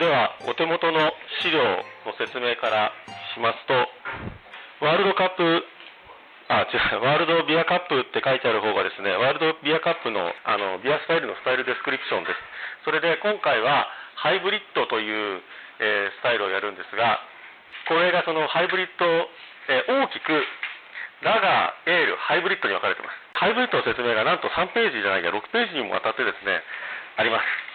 ではお手元の資料の説明からしますとワールドカップあ、違う、ワールドビアカップって書いてある方がですね、ワールドビアカップのあのビアスタイルの style description です。それで今回はハイブリッドという、えースタイルをやるんですが、これがそのハイブリッド、えー大きくラガー、エール、ハイブリッドに分かれています。ハイブリッドの説明がなんと3ページじゃないや6ページにもわたってですね、あります。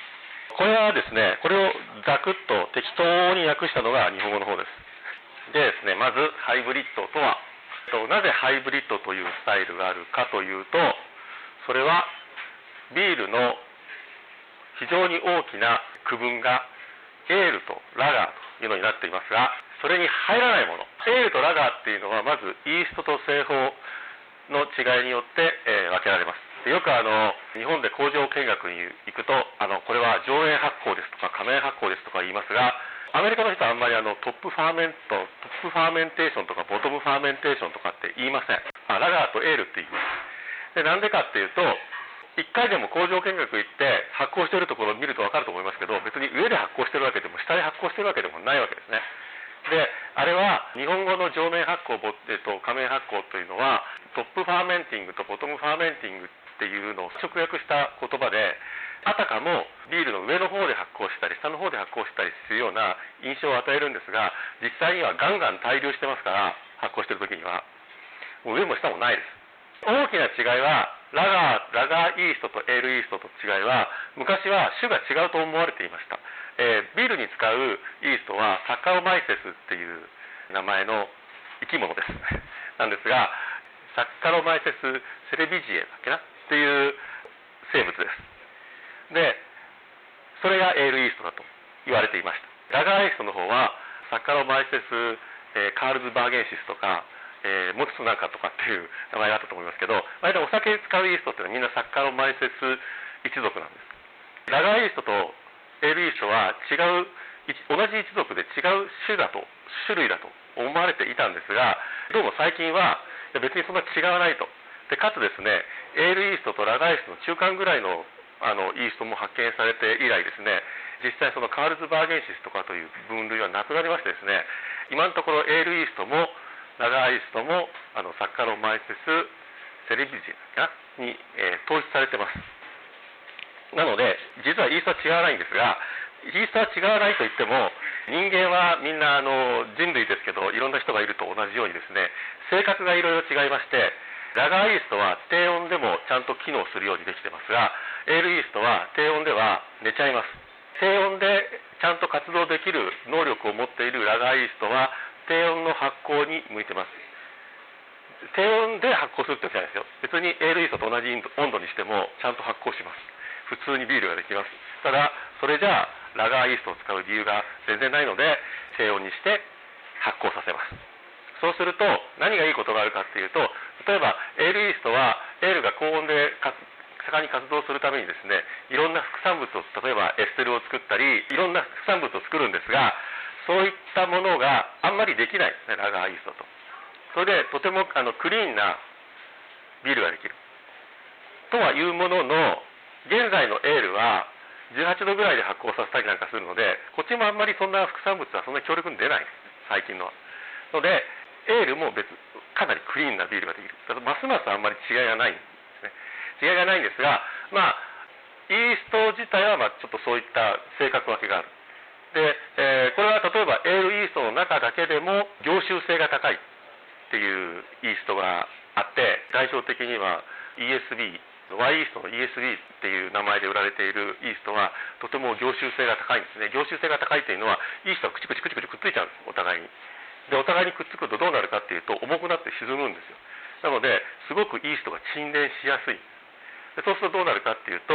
これはですね、これをザクッと適当に訳したのが日本語の方です。でですね、まずハイブリッドとは、なぜハイブリッドというスタイルがあるかというと、それはビールの非常に大きな区分がエールとラガーというのになっていますが、それに入らないもの。エールとラガーっていうのはまずイーストと製法の違いによって、えー分けられます。よくあの日本で工場見学に行くとあのこれは上面発酵ですとか下面発酵ですとか言いますがアメリカの人はあんまりあの top ferment top fermentation とか bottom fermentation とかって言いません。あラガーとエールって言います。でなんでかっていうと1回でも工場見学行って発酵してるところを見ると分かると思いますけど別に上で発酵してるわけでも下で発酵してるわけでもないわけですね。であれは日本語の上面発酵、えっと、仮面発酵というのはトップファーメンティングとボトムファーメンティングっていうのを直訳した言葉であたかもビールの上の方で発酵したり下の方で発酵したりするような印象を与えるんですが実際にはガンガン滞留してますから発酵してる時には。も上も下もないです。大きな違いはラガーラガーイーストとエールイーストと違いは昔は種が違うと思われていました、えービールに使うイーストはサッカロマイセスっていう名前の生き物です。なんですがサッカロマイセスセレビジエだっけな？っていう生物です。でそれがエールイーストだと言われていました。ラガーイーストの方はサッカロマイセス、えーカールズバーゲンシスとか、えーモツツなんかとかっていう名前があったと思いますけど割とお酒に使うイーストっていうのはみんなサッカロマイセス一族なんです。ラガーイーストとエールイーストは違う同じ一族で違う種だと種類だと思われていたんですがどうも最近は別にそんな違わないとでかつですねエールイーストとラガーイストの中間ぐらいのあのイーストも発見されて以来ですね実際そのカールズバーゲンシスとかという分類はなくなりましてですね今のところエールイーストもラガーイストもあのサッカロマイセスセレビジエかなに、えー統一されてます。なので実はイーストは違わないんですがイーストは違わないといっても人間はみんなあの人類ですけどいろんな人がいると同じようにですね性格がいろいろ違いましてラガーイーストは低温でもちゃんと機能するようにできてますがエールイーストは低温では寝ちゃいます。低温でちゃんと活動できる能力を持っているラガーイーストは低温の発酵に向いてます。低温で発酵するってわけじゃないですよ。別にエールイーストと同じ温度にしてもちゃんと発酵します。普通にビールができます。ただそれじゃあラガーイーストを使う理由が全然ないので低温にして発酵させます。そうすると何がいいことがあるかっていうと例えばエールイーストはエールが高温で盛んに活動するためにですねいろんな副産物を例えばエステルを作ったりいろんな副産物を作るんですがそういったものがあんまりできないラガーイーストと。それでとてもあのクリーンなビールができる。とはいうものの現在のエールは18度ぐらいで発酵させたりなんかするのでこっちもあんまりそんな副産物はそんなに強力に出ない。最近のは。のでエールも別かなりクリーンなビールができる。だますますあんまり違いがないんですね。違いがないんですがまあイースト自体はまあちょっとそういった性格分けがある。で、えーこれは例えばエールイーストの中だけでも凝集性が高いっていうイーストがあって代表的には ESB ワイイーストの ESB っていう名前で売られているイーストはとても凝集性が高いんですね。凝集性が高いというのはイーストがくちくちくちくちくっついちゃうんです。お互いに。でお互いにくっつくとどうなるかっていうと重くなって沈むんですよ。なのですごくイーストが沈殿しやすい。でそうするとどうなるかっていうと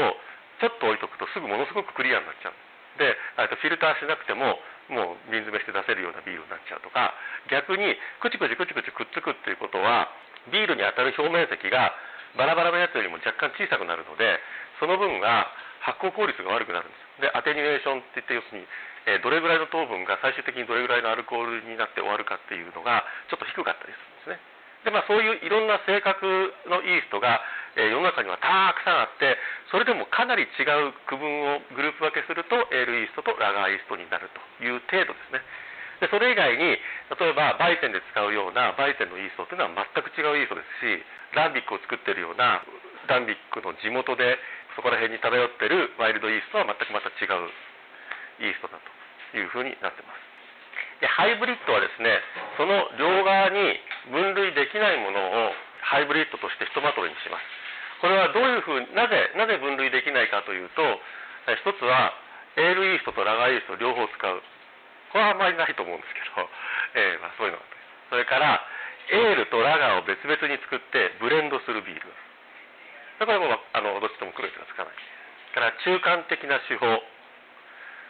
ちょっと置いとくとすぐものすごくクリアになっちゃう。でとフィルターしなくてももう瓶詰めして出せるようなビールになっちゃうとか逆にくちくちくちくちくっつくっていうことはビールに当たる表面積がバラバラのやつよりも若干小さくなるのでその分が発酵効率が悪くなるんですでアテニュエーションって言って要するに、えどれぐらいの糖分が最終的にどれぐらいのアルコールになって終わるかっていうのがちょっと低かったりするんですね。でまあそういういろんな性格のイーストがえ、世の中にはたくさんあってそれでもかなり違う区分をグループ分けするとエールイーストとラガーイーストになるという程度ですね。でそれ以外に例えばバイセンで使うようなバイセンのイーストというのは全く違うイーストですしランビックを作ってるようなランビックの地元でそこら辺に漂ってるワイルドイーストは全くまた違うイーストだというふうになってます。でハイブリッドはですねその両側に分類できないものをハイブリッドとしてひとまとめにします。これはどういうふうになぜなぜ分類できないかというと一つはエールイーストとラガーイースト両方使う。これはあんまりないと思うんですけど、えー、まあ、そういうのがそれからエールとラガーを別々に作ってブレンドするビール。これもあのどっちとも黒い手がつかない。から中間的な手法。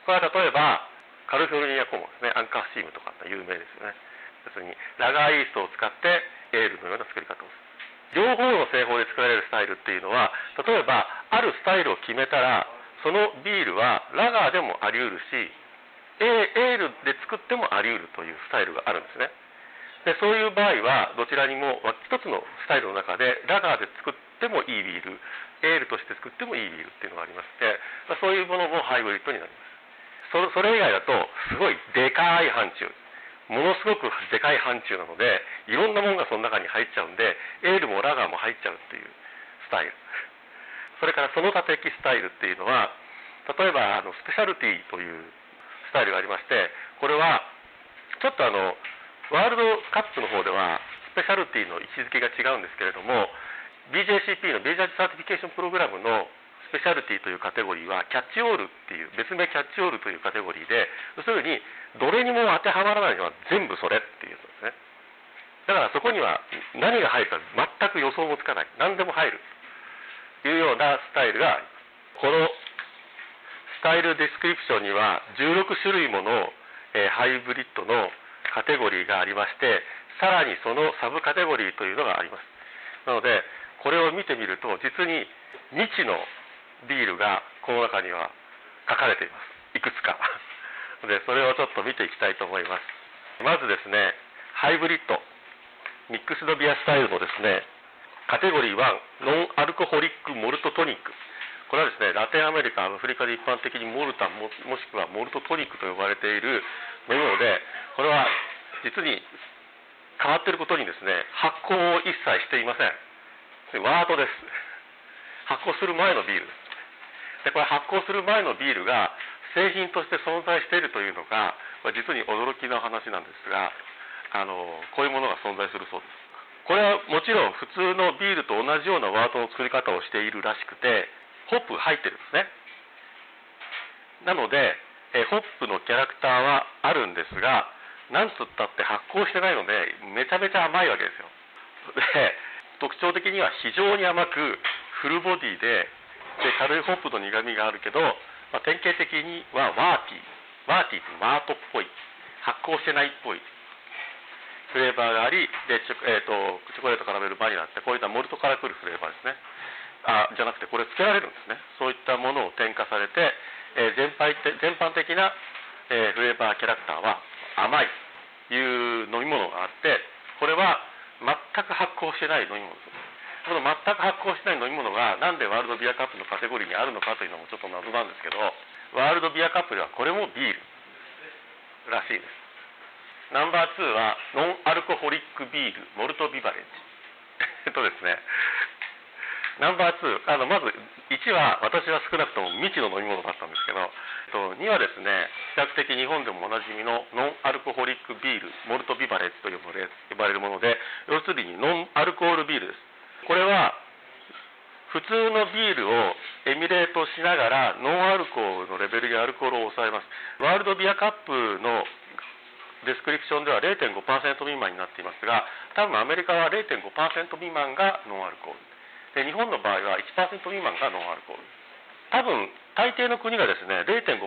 これは例えばカルフォルニアコモンですね。アンカースチームとか有名ですよね。要するにラガーイーストを使ってエールのような作り方をする。両方の製法で作られるスタイルっていうのは例えばあるスタイルを決めたらそのビールはラガーでもあり得るしエールで作ってもあり得るというスタイルがあるんですね。でそういう場合はどちらにも一つのスタイルの中でラガーで作ってもいいビールエールとして作ってもいいビールっていうのがありましてそういうものもハイブリッドになります。そそれ以外だとすごいでかい範疇。ものすごくでかい範疇なのでいろんなものがその中に入っちゃうんでエールもラガーも入っちゃうっていうスタイル。それからその他的スタイルっていうのは例えばあのスペシャルティというスタイルがありましてこれはちょっとあのワールドカップの方ではスペシャルティの位置づけが違うんですけれども BJCP のベージャージサーティフィケーションプログラムのスペシャルティというカテゴリーは catch-all っていう別名 catch-all というカテゴリーで要するにどれにも当てはまらないのは全部それっていうことですね。だからそこには何が入るか全く予想もつかない。何でも入る。というようなスタイルがこの style description には16種類もの、え、ハイブリッドのカテゴリーがありましてさらにそのサブカテゴリーというのがあります。なのでこれを見てみると実に未知のビールがこの中には書かれています。いくつか。でそれをちょっと見ていきたいと思います。まずですねハイブリッド。ミックスドビアスタイルのですねカテゴリー1ノンアルコホリックモルトトニック。これはですねラテンアメリカアフリカで一般的にモルタももしくはモルトトニックと呼ばれている飲み物でこれは実に変わっていることにですね発酵を一切していません。ワードです。発酵する前のビールです。でこれ発酵する前のビールが製品として存在しているというのが実に驚きの話なんですがあのこういうものが存在するそうです。これはもちろん普通のビールと同じようなワードの作り方をしているらしくてホップ入ってるんですね。なのでえホップのキャラクターはあるんですが何つったって発酵してないのでめちゃめちゃ甘いわけですよ。で特徴的には非常に甘くフルボディでで軽いホップの苦みがあるけど、まあ、典型的にはワーティー。ワーティーってマートっぽい。発酵してないっぽい。フレーバーがありでチョ,、えーと、チョコレートカラメルバニラってこういったモルトからくるフレーバーですね。あじゃなくてこれつけられるんですね。そういったものを添加されて、えー、全般全般的な、えー、フレーバーキャラクターは甘い。という飲み物があってこれは全く発酵してない飲み物です。この全く発酵しない飲み物がなんでワールドビアカップのカテゴリーにあるのかというのもちょっと謎なんですけどワールドビアカップではこれもビールらしいです。ナンバー2はノンアルコホリックビールモルトビバレッジ。えっとですね。ナンバー2あのまず1は私は少なくとも未知の飲み物だったんですけどえっと2はですね比較的日本でもおなじみのノンアルコホリックビールモルトビバレッジと呼ばれるもので要するにノンアルコールビールです。これは普通のビールをエミュレートしながらノンアルコールのレベルでアルコールを抑えます。ワールドビアカップのdescription では0.5%未満になっていますが多分アメリカは0.5%未満がノンアルコール。で日本の場合は1%未満がノンアルコール。多分大抵の国がですね0.5%っ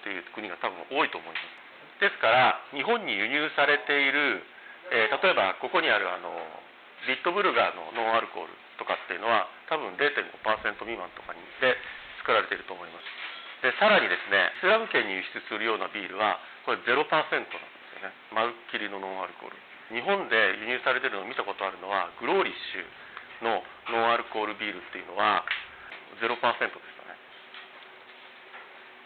ていう国が多分多いと思います。ですから日本に輸入されている、えー、例えばここにあるあのビットブルガーのノンアルコールとかっていうのは多分0.5%未満とかにで作られていると思います。でさらにですねイスラム圏に輸出するようなビールはこれ0%なんですよねまるっきりのノンアルコール。日本で輸入されてるのを見たことあるのはグローリッシュのノンアルコールビールっていうのは0%でしたね。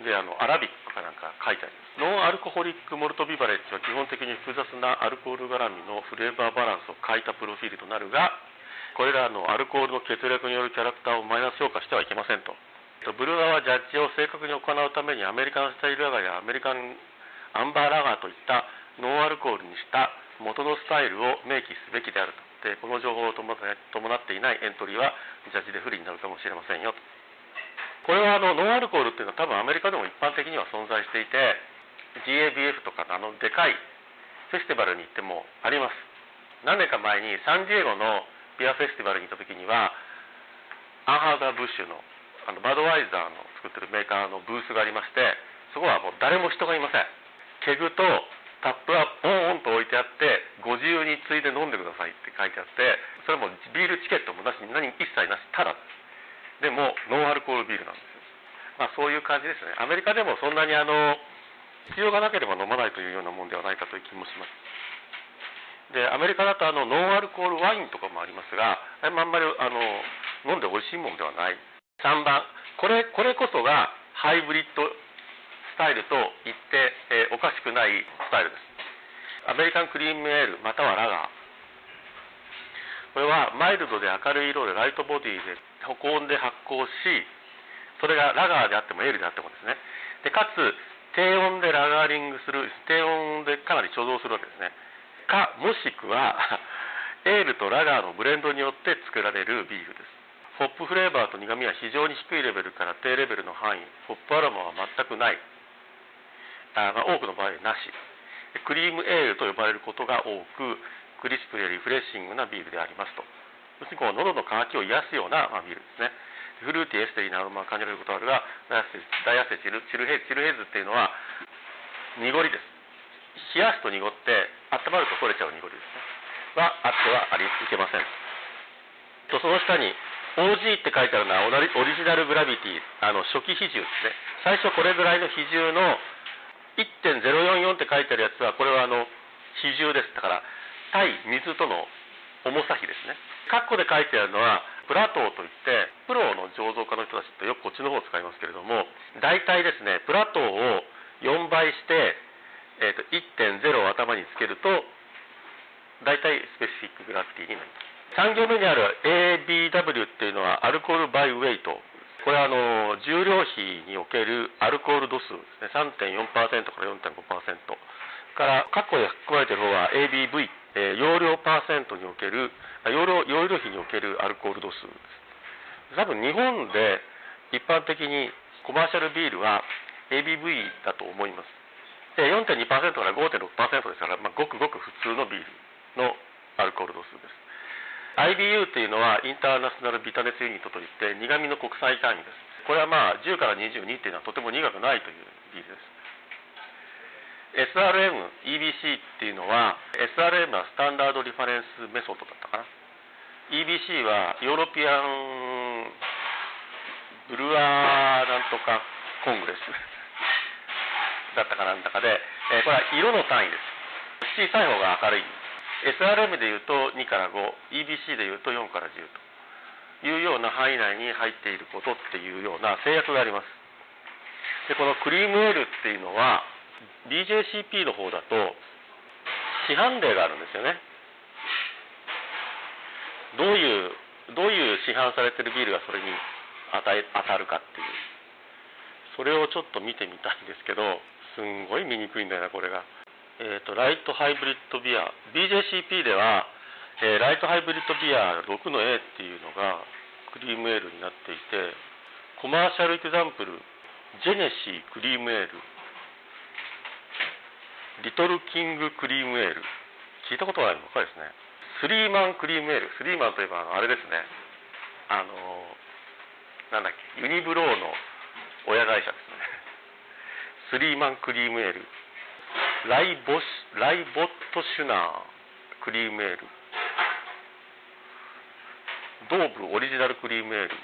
であのアラビックかなんか書いてあります。ノンアルコホリックモルトビバレッジは基本的に複雑なアルコール絡みのフレーバーバランスを欠いたプロフィールとなるがこれらのアルコールの欠落によるキャラクターをマイナス評価してはいけませんと。ブルワーはジャッジを正確に行うためにアメリカンスタイルラガーやアメリカンアンバーラガーといったノンアルコールにした元のスタイルを明記すべきであるとでこの情報を伴っていないエントリーはジャッジで不利になるかもしれませんよと。これはあのノンアルコールっていうのは多分アメリカでも一般的には存在していて GABF とかのあのでかいフェスティバルに行ってもあります。何年か前にサンディエゴのビアフェスティバルに行った時にはアンハーザー・ブッシュのあのバドワイザーの作ってるメーカーのブースがありましてそこはもう誰も人がいません。ケグとタップはポンと置いてあってご自由についで飲んでくださいって書いてあってそれもビールチケットもなしに何一切なしただ。でもノンアルコールビールなんですよ、まあ、そういう感じですね。アメリカでもそんなにあの必要がなければ飲まないというようなもんではないかという気もします。でアメリカだとあのノンアルコールワインとかもありますがあんまりあの飲んで美味しいものではない。3番これこれこそがハイブリッドスタイルと言って、えー、おかしくないスタイルです。アメリカンクリームエールまたはラガー。これはマイルドで明るい色でライトボディで保温で発酵しそれがラガーであってもエールであってもですね。でかつ低温でラガーリングする低温でかなり貯蔵するわけですね。かもしくは エールとラガーのブレンドによって作られるビールです。ホップフレーバーと苦みは非常に低いレベルから低レベルの範囲ホップアロマは全くない。あ、ま、多くの場合なし。クリームエールと呼ばれることが多くクリスプでリフレッシングなビールでありますと。要するにこう喉の渇きを癒すような、ま、ビールですね。フルーティーエステリーなアロマを感じられることがあるがダイアセチルチルヘチルヘズっていうのは濁りです。冷やすと濁って温まると取れちゃう濁りですね。はあってはありいけません。とその下に OG って書いてあるのはオリジナルグラビティあの初期比重ですね。最初これぐらいの比重の1.044って書いてあるやつはこれはあの比重です。だから対水との重さ比ですね。括弧で書いてあるのはプラトーといってプロの醸造家の人たちってよくこっちの方を使いますけれども大体ですねプラトーを4倍して、えーと、1.0を頭につけると大体スペシフィックグラビティになります。3行目にある ABW っていうのはアルコールバイウェイト。これはあの重量比におけるアルコール度数ですね。3.4%から4.5%から括弧で含まれている方は ABV、えー、容量パーセントにおける容量容量比におけるアルコール度数です。多分日本で一般的にコマーシャルビールは ABV だと思います。で4.2%から5.6%ですから、まあ、ごくごく普通のビールのアルコール度数です。IBU というのはインターナショナルビタ熱ユニットといって苦味の国際単位です。これはまあ10から22っていうのはとても苦くないというビールです。SRM、EBC っていうのは SRM は Standard Reference Method だったかな。EBC は European Brewer なんとか Congress だったかなんだかで、えこれは色の単位です。小さい方が明るい。SRM でいうと2から5、EBC でいうと4から10と。いうような範囲内に入っていることっていうような制約があります。で、このクリームエールっていうのは BJCP の方だと市販例があるんですよね。どういう、どういう市販されてるビールがそれに当たるかっていう。それをちょっと見てみたいんですけど、すんごい見にくいんだよな、これが。えーと、ライトハイブリッドビア BJCP では、えー、ライトハイブリッドビア6の A っていうのがクリームエールになっていてコマーシャルエグザンプルジェネシークリームエールリトルキングクリームエール聞いたことがあるの？かですね。スリーマンクリームエールスリーマンといえばあれですね。あのなんだっけ？ユニブローの親会社ですね。スリーマンクリームエールライボスライボットシュナークリームエールドーブオリジナルクリームエール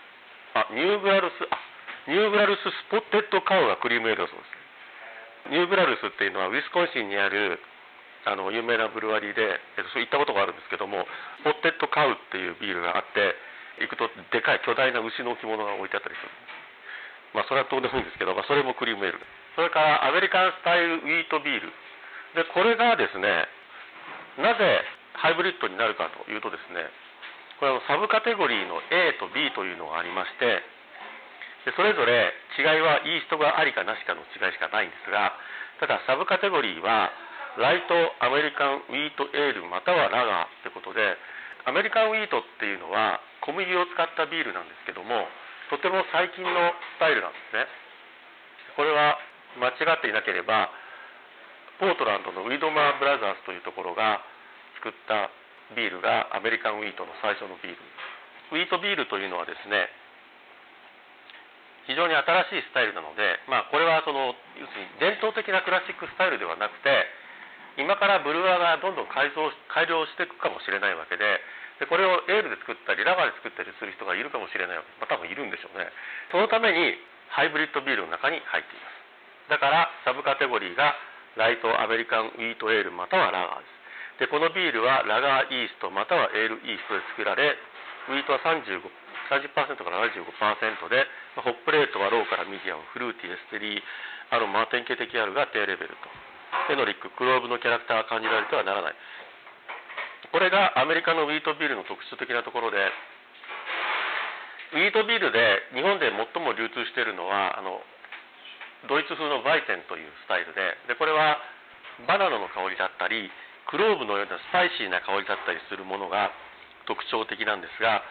あニューグラルスあニューグラルススポッテッドカウがクリームエールだそうです。ニューグラルスっていうのはウィスコンシンにあるあの有名なブルワリーで、えっと、行ったことがあるんですけどもポッテッドカウっていうビールがあって行くとでかい巨大な牛の置物が置いてあったりする。まあそれはどうでもいいんですけど、まあ、それもクリームエール。それからアメリカンスタイルウィートビール。でこれがですねなぜハイブリッドになるかというとですねこれはサブカテゴリーの A と B というのがありましてでそれぞれ違いはイーストがありかなしかの違いしかないんですがただサブカテゴリーはライトアメリカンウィートエールまたはラガーってことでアメリカンウィートっていうのは小麦を使ったビールなんですけどもとても最近のスタイルなんですね。これは間違っていなければポートランドのウィドマーブラザーズというところが作ったビールがアメリカンウィートの最初のビール。ウィートビールというのはですね非常に新しいスタイルなので、まあ、これはその要するに伝統的なクラシックスタイルではなくて今からブルワーがどんどん改造改良していくかもしれないわけででこれをエールで作ったりラガーで作ったりする人がいるかもしれないわけ、まあ、多分いるんでしょうね。そのためにハイブリッドビールの中に入っています。だからサブカテゴリーがライトアメリカンウィートエールまたはラガーです。でこのビールはラガーイーストまたはエールイーストで作られウィートは35 30%から75%で hop rate はローからミディアム fruity estery aroma 典型的あるが低レベルと。 phenolic clove のキャラクターが感じられてはならない。これがアメリカのウィートビールの特徴的なところでウィートビールで日本で最も流通しているのはあのドイツ風のバイツェンというスタイルででこれはバナナの香りだったりクローブのようなスパイシーな香りだったりするものが特徴的なんですが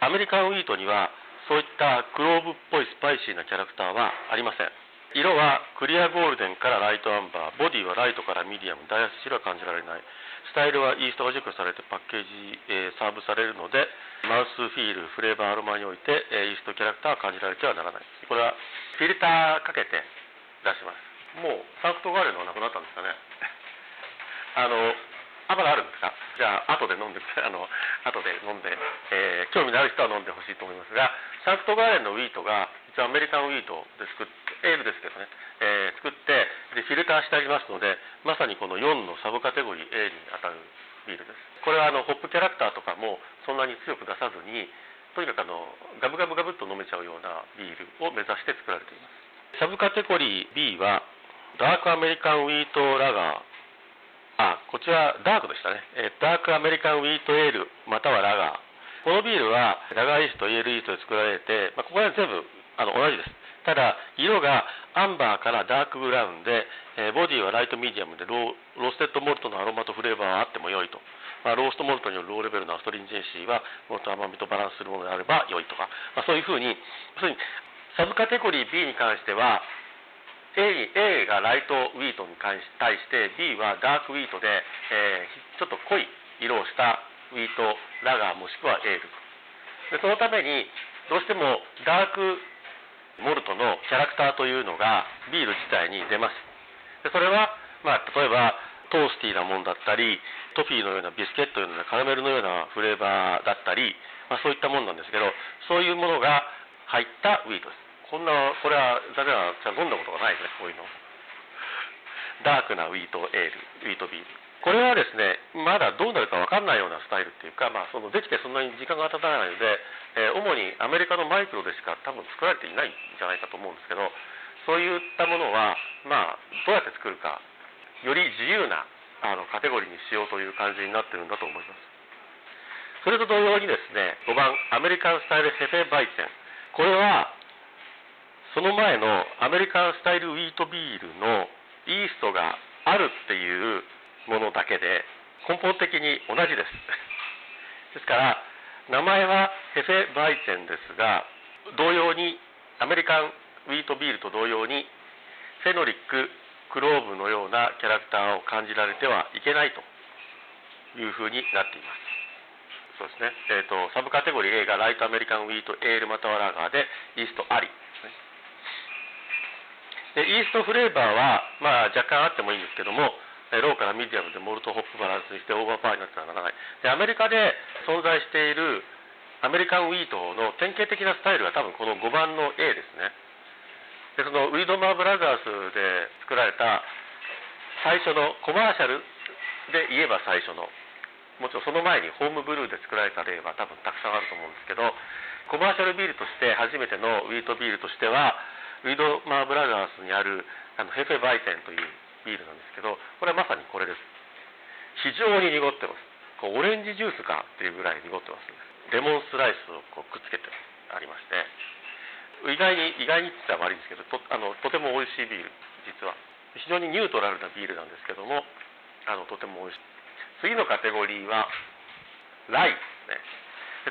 アメリカンウィートにはそういったクローブっぽいスパイシーなキャラクターはありません。色はクリアゴールデンからライトアンバーボディはライトからミディアムダイアセチルは感じられない。スタイルはイーストが除去されてパッケージ、えー、サーブされるのでmouthfeel flavor aroma において、えー、イーストキャラクターは感じられてはならない。これはフィルターかけて出しますもうサンクトガーレンのはなくなったんですかねあのあまだあるんですか？じゃあ後で飲んであの後で飲んで、えー、興味のある人は飲んでほしいと思いますがサンクトガーレンのウィートが実はアメリカンウィートで作ってエールですけどね、えー、作ってでフィルターしてありますのでまさにこの4のサブカテゴリー A に当たるビールです。これはあのホップキャラクターとかもそんなに強く出さずにとにかくあのガブガブガブっと飲めちゃうようなビールを目指して作られています。サブカテゴリー B はダークアメリカンウィートラガーあ、こちらダークでしたね。えダークアメリカンウィートエール、またはラガー。このビールはラガーイースト、エールイーストで作られて、まあ、ここは全部あの同じです。ただ、色がアンバーからダークブラウンで、え、ボディはライトミディアムでローステッドモルトのアロマとフレーバーはあっても良いと。まあ、ローストモルトによる low level の astringency はもっと甘みとバランスするものであれば良いとか、まあ、そういうふうに、要するにサブカテゴリー B に関しては、A, A がライトウィートに対して B はダークウィートで、えー、ちょっと濃い色をしたウィートラガーもしくはエールでそのためにどうしてもダークモルトのキャラクターというのがビール自体に出ます。でそれは、まあ、例えばトースティーなものだったりトフィーのようなビスケットのようなカラメルのようなフレーバーだったり、まあ、そういったものなんですけどそういうものが入ったウィートです。こんな、これは、誰はじゃ飲んだことがないですね、こういうの。ダークなウィートエール、ウィートビール。これはですね、まだどうなるか分かんないようなスタイルっていうか、まあ、そのできてそんなに時間が経たないので、えー、主にアメリカのマイクロでしか多分作られていないんじゃないかと思うんですけど、そういったものは、まあ、どうやって作るか、より自由なあのカテゴリーにしようという感じになってるんだと思います。それと同様にですね、5番、アメリカンスタイルヘフェバイチェン。これは、その前のアメリカンスタイルウィートビールのイーストがあるっていうものだけで根本的に同じです。ですから名前はヘーフェバイツェンですが同様にアメリカンウィートビールと同様に phenolic clove のようなキャラクターを感じられてはいけないというふうになっています。そうですね、えーと、サブカテゴリー A がライトアメリカンウィートエールまたはラガーでイーストあり。イーストフレーバーは、まあ、若干あってもいいんですけどもローからミディアムでモルトホップバランスにしてオーバーパワーになってはならない。でアメリカで存在しているアメリカンウィートの典型的なスタイルは多分この5番の A ですね。でその Widmer Brothers で作られた最初のコマーシャルで言えば最初のもちろんその前に homebrew で作られた例は多分たくさんあると思うんですけどコマーシャルビールとして初めてのウィートビールとしてはウィードマーブラザーズにあるあのヘフェバイテンというビールなんですけどこれはまさにこれです。非常に濁ってます。こうオレンジジュースかっていうぐらい濁ってます。レモンスライスをこうくっつけてありまして。意外に意外にって言ったら悪いんですけどとあのとても美味しいビール実は。非常にニュートラルなビールなんですけどもあのとても美味しい。次のカテゴリーはライで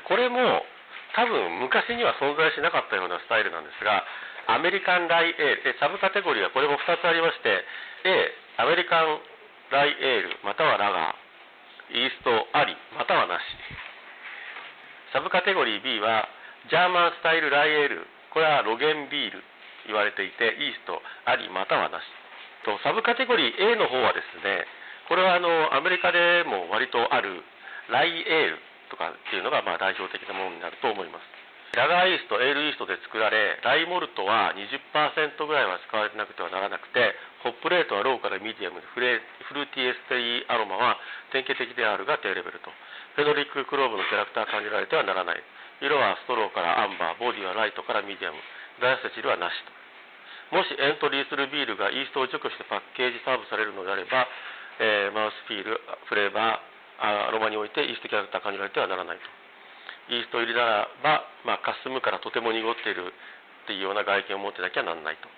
すね。これも多分昔には存在しなかったようなスタイルなんですがアメリカンライエール。サブカテゴリーはこれも2つありまして A アメリカンライエールまたはラガー。イーストありまたはなし。サブカテゴリー B はジャーマンスタイルライエール。これはロゲンビール。言われていてイーストありまたはなし。とサブカテゴリー A の方はですねこれはあのアメリカでも割とあるライエールとかっていうのがまあ代表的なものになると思います。ラガーイースト、エールイーストで作られ、ライモルトは20%ぐらいは使われてなくてはならなくて、 hop rate はローからミディアムで、フレ fruity estery aroma は典型的であるが低レベルと。 phenolic clove のキャラクター感じられてはならない。色はストローからアンバー、ボディはライトからミディアム、ダイアセチルはなしと。もしエントリーするビールがイーストを除去してパッケージサーブされるのであれば、えー、マウスフィール、フレーバー、アロマにおいて yeast character 感じられてはならないと。イースト入りならば、まあ、カスムからとても濁っているっていうような外見を持ってなきゃなんないと。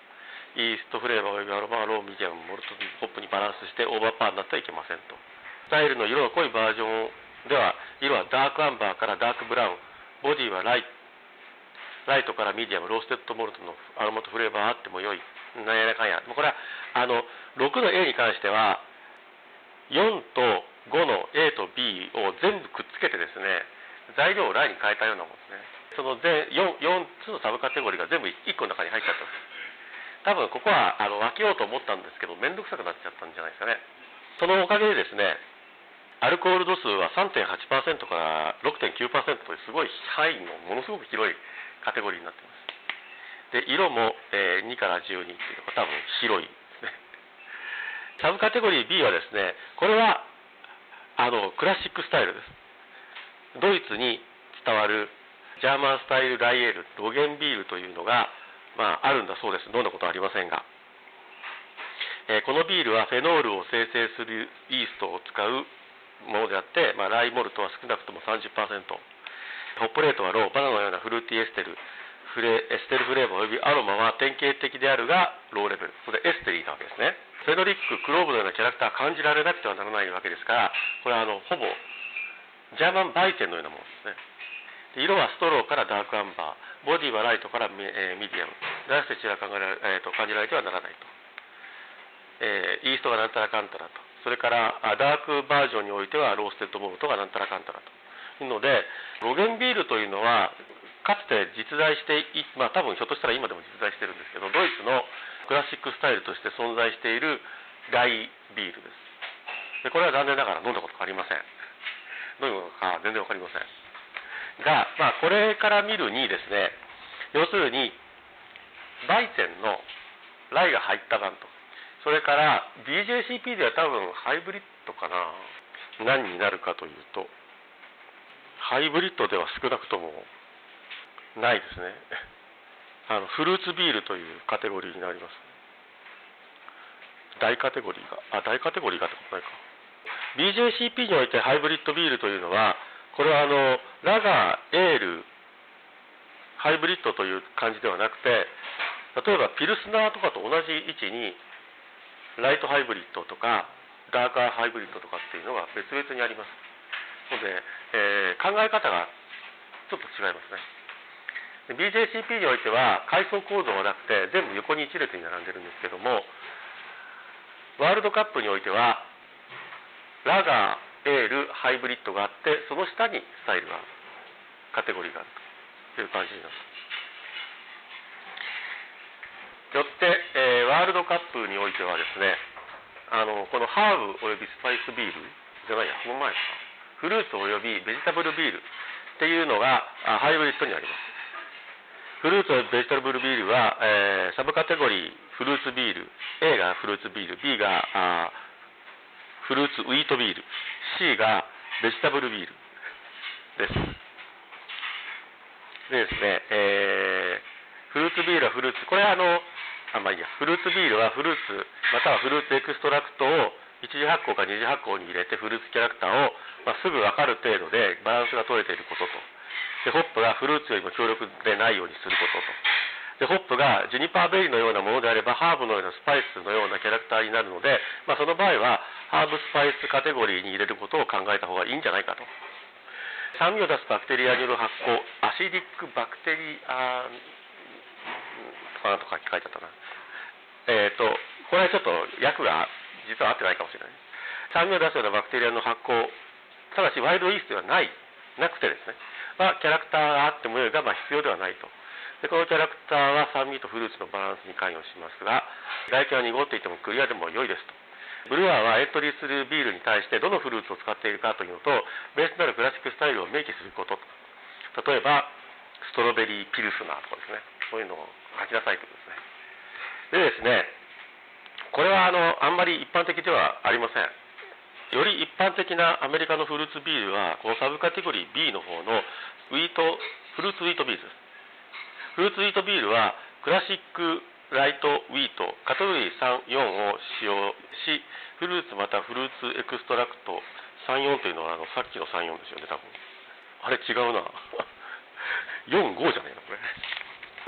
イーストフレーバーおよびアロマローミディアムモルトホップにバランスしてオーバーパーになってはいけませんと。スタイルの色が濃いバージョンでは色はダークアンバーからダークブラウンボディはライライトからミディアムローステッドモルトのアロマとフレーバーあっても良いなんやかんやこれはあの6の A に関しては4と5の A と B を全部くっつけてですね材料をライに変えたようなもんですね。その全 4, 4つのサブカテゴリーが全部1個の中に入っちゃった。んです多分ここはあの分けようと思ったんですけど面倒くさくなっちゃったんじゃないですかね。そのおかげでですねアルコール度数は3.8%から6.9%というすごい範囲のものすごく広いカテゴリーになってます。で色も、え、2から12っていうのが多分広いですね。サブカテゴリー B はですねこれはあのクラシックスタイルです。ドイツに伝わるジャーマンスタイルライエールロゲンビールというのが、まあ、あるんだそうです。飲んだことはありませんが、えー、このビールはフェノールを生成するイーストを使うものであって、まあ、ライモルトは少なくとも30%ホップレートはローバナナのようなフルーティーエステル。フレエステルフレーバーおよびアロマは典型的であるがローレベル。それエステリーなわけですね。フェノリッククローブのようなキャラクター感じられなくてはならないわけですからこれはあのほぼジャーマン焙煎のようなものですね。色はストローからダークアンバー、ボディはライトからミ,、えー、ミディアム、ラステチは考えられ、えーと、感じられてはならないと。えー、イーストがなんたらかんたらと。それからダークバージョンにおいてはローステッドモルトがなんたらかんたらと。いうので、ロゲンビールというのは、かつて実在してい、まあ多分ひょっとしたら今でも実在してるんですけど、ドイツのクラシックスタイルとして存在しているライビールです。でこれは残念ながら飲んだことがありません。どういうことか全然わかりません。が、まあ、これから見るにですね、要するに、バイセンのライが入った版と、それから BJCP では多分ハイブリッドかな、何になるかというと、ハイブリッドでは少なくともないですね。あのフルーツビールというカテゴリーになります。大カテゴリーが、あ、大カテゴリーがってことないか。BJCP においてハイブリッドビールというのは、これはあのラガー、エール、ハイブリッドという感じではなくて、例えばピルスナーとかと同じ位置に、ライトハイブリッドとか、ダーカーハイブリッドとかっていうのが別々にあります。ので、えー、考え方がちょっと違いますね。BJCP においては階層構造はなくて全部横に一列に並んでるんですけどもワールドカップにおいてはラガー、エール、ハイブリッドがあって、その下にスタイルがある、カテゴリーがあるという感じになる。よって、えー、ワールドカップにおいてはですね、あの、このハーブおよびスパイスビールじゃないや、その前ですか。フルーツおよびベジタブルビールっていうのがハイブリッドにあります。フルーツおよびベジタブルビールは、えー、サブカテゴリーフルーツビール A がフルーツビール B があフフルーツウィートビール。C がベジタブルビール。です。でですね、えー、フルーツビールはフルーツ。これはあのあまあいいや。フルーツビールはフルーツまたはフルーツエクストラクトを一次発酵か二次発酵に入れてフルーツキャラクターを、まあ、すぐ分かる程度でバランスが取れていることと。でホップがフルーツよりも強力でないようにすることと。でホップがジュニパーベリーのようなものであればハーブのようなスパイスのようなキャラクターになるので、まあ、その場合はハーブスパイスカテゴリーに入れることを考えた方がいいんじゃないかと。酸味を出すバクテリアによる発酵アシディックバクテリアとかなんとか書いてあったな。えっ、ー、とこれはちょっと訳が実は合ってないかもしれない。酸味を出すようなバクテリアの発酵ただしワイルドイーストではないなくてですね。まあ、キャラクターがあってもよいが、まあ、必要ではないと。でこのキャラクターは酸味とフルーツのバランスに関与しますが、外見は濁っていてもクリアでも良いですと。ブルワーはエントリーするビールに対してどのフルーツを使っているかというのと、ベースとなるクラシックスタイルを明記すること。例えば、ストロベリーピルスナーとかですね、そういうのを書きなさいということですね。でですね、これはあのあんまり一般的ではありません。より一般的なアメリカのフルーツビールは、このサブカテゴリー B の方のウィート、フルーツウィートビールです。フルーツウィートビールは、クラシックライトウィート、カテゴリー3、4を使用し、フルーツまたフルーツエクストラクト3、4というのはあのさっきの3、4ですよね、多分。あれ違うな。4、5じゃねえの、これ。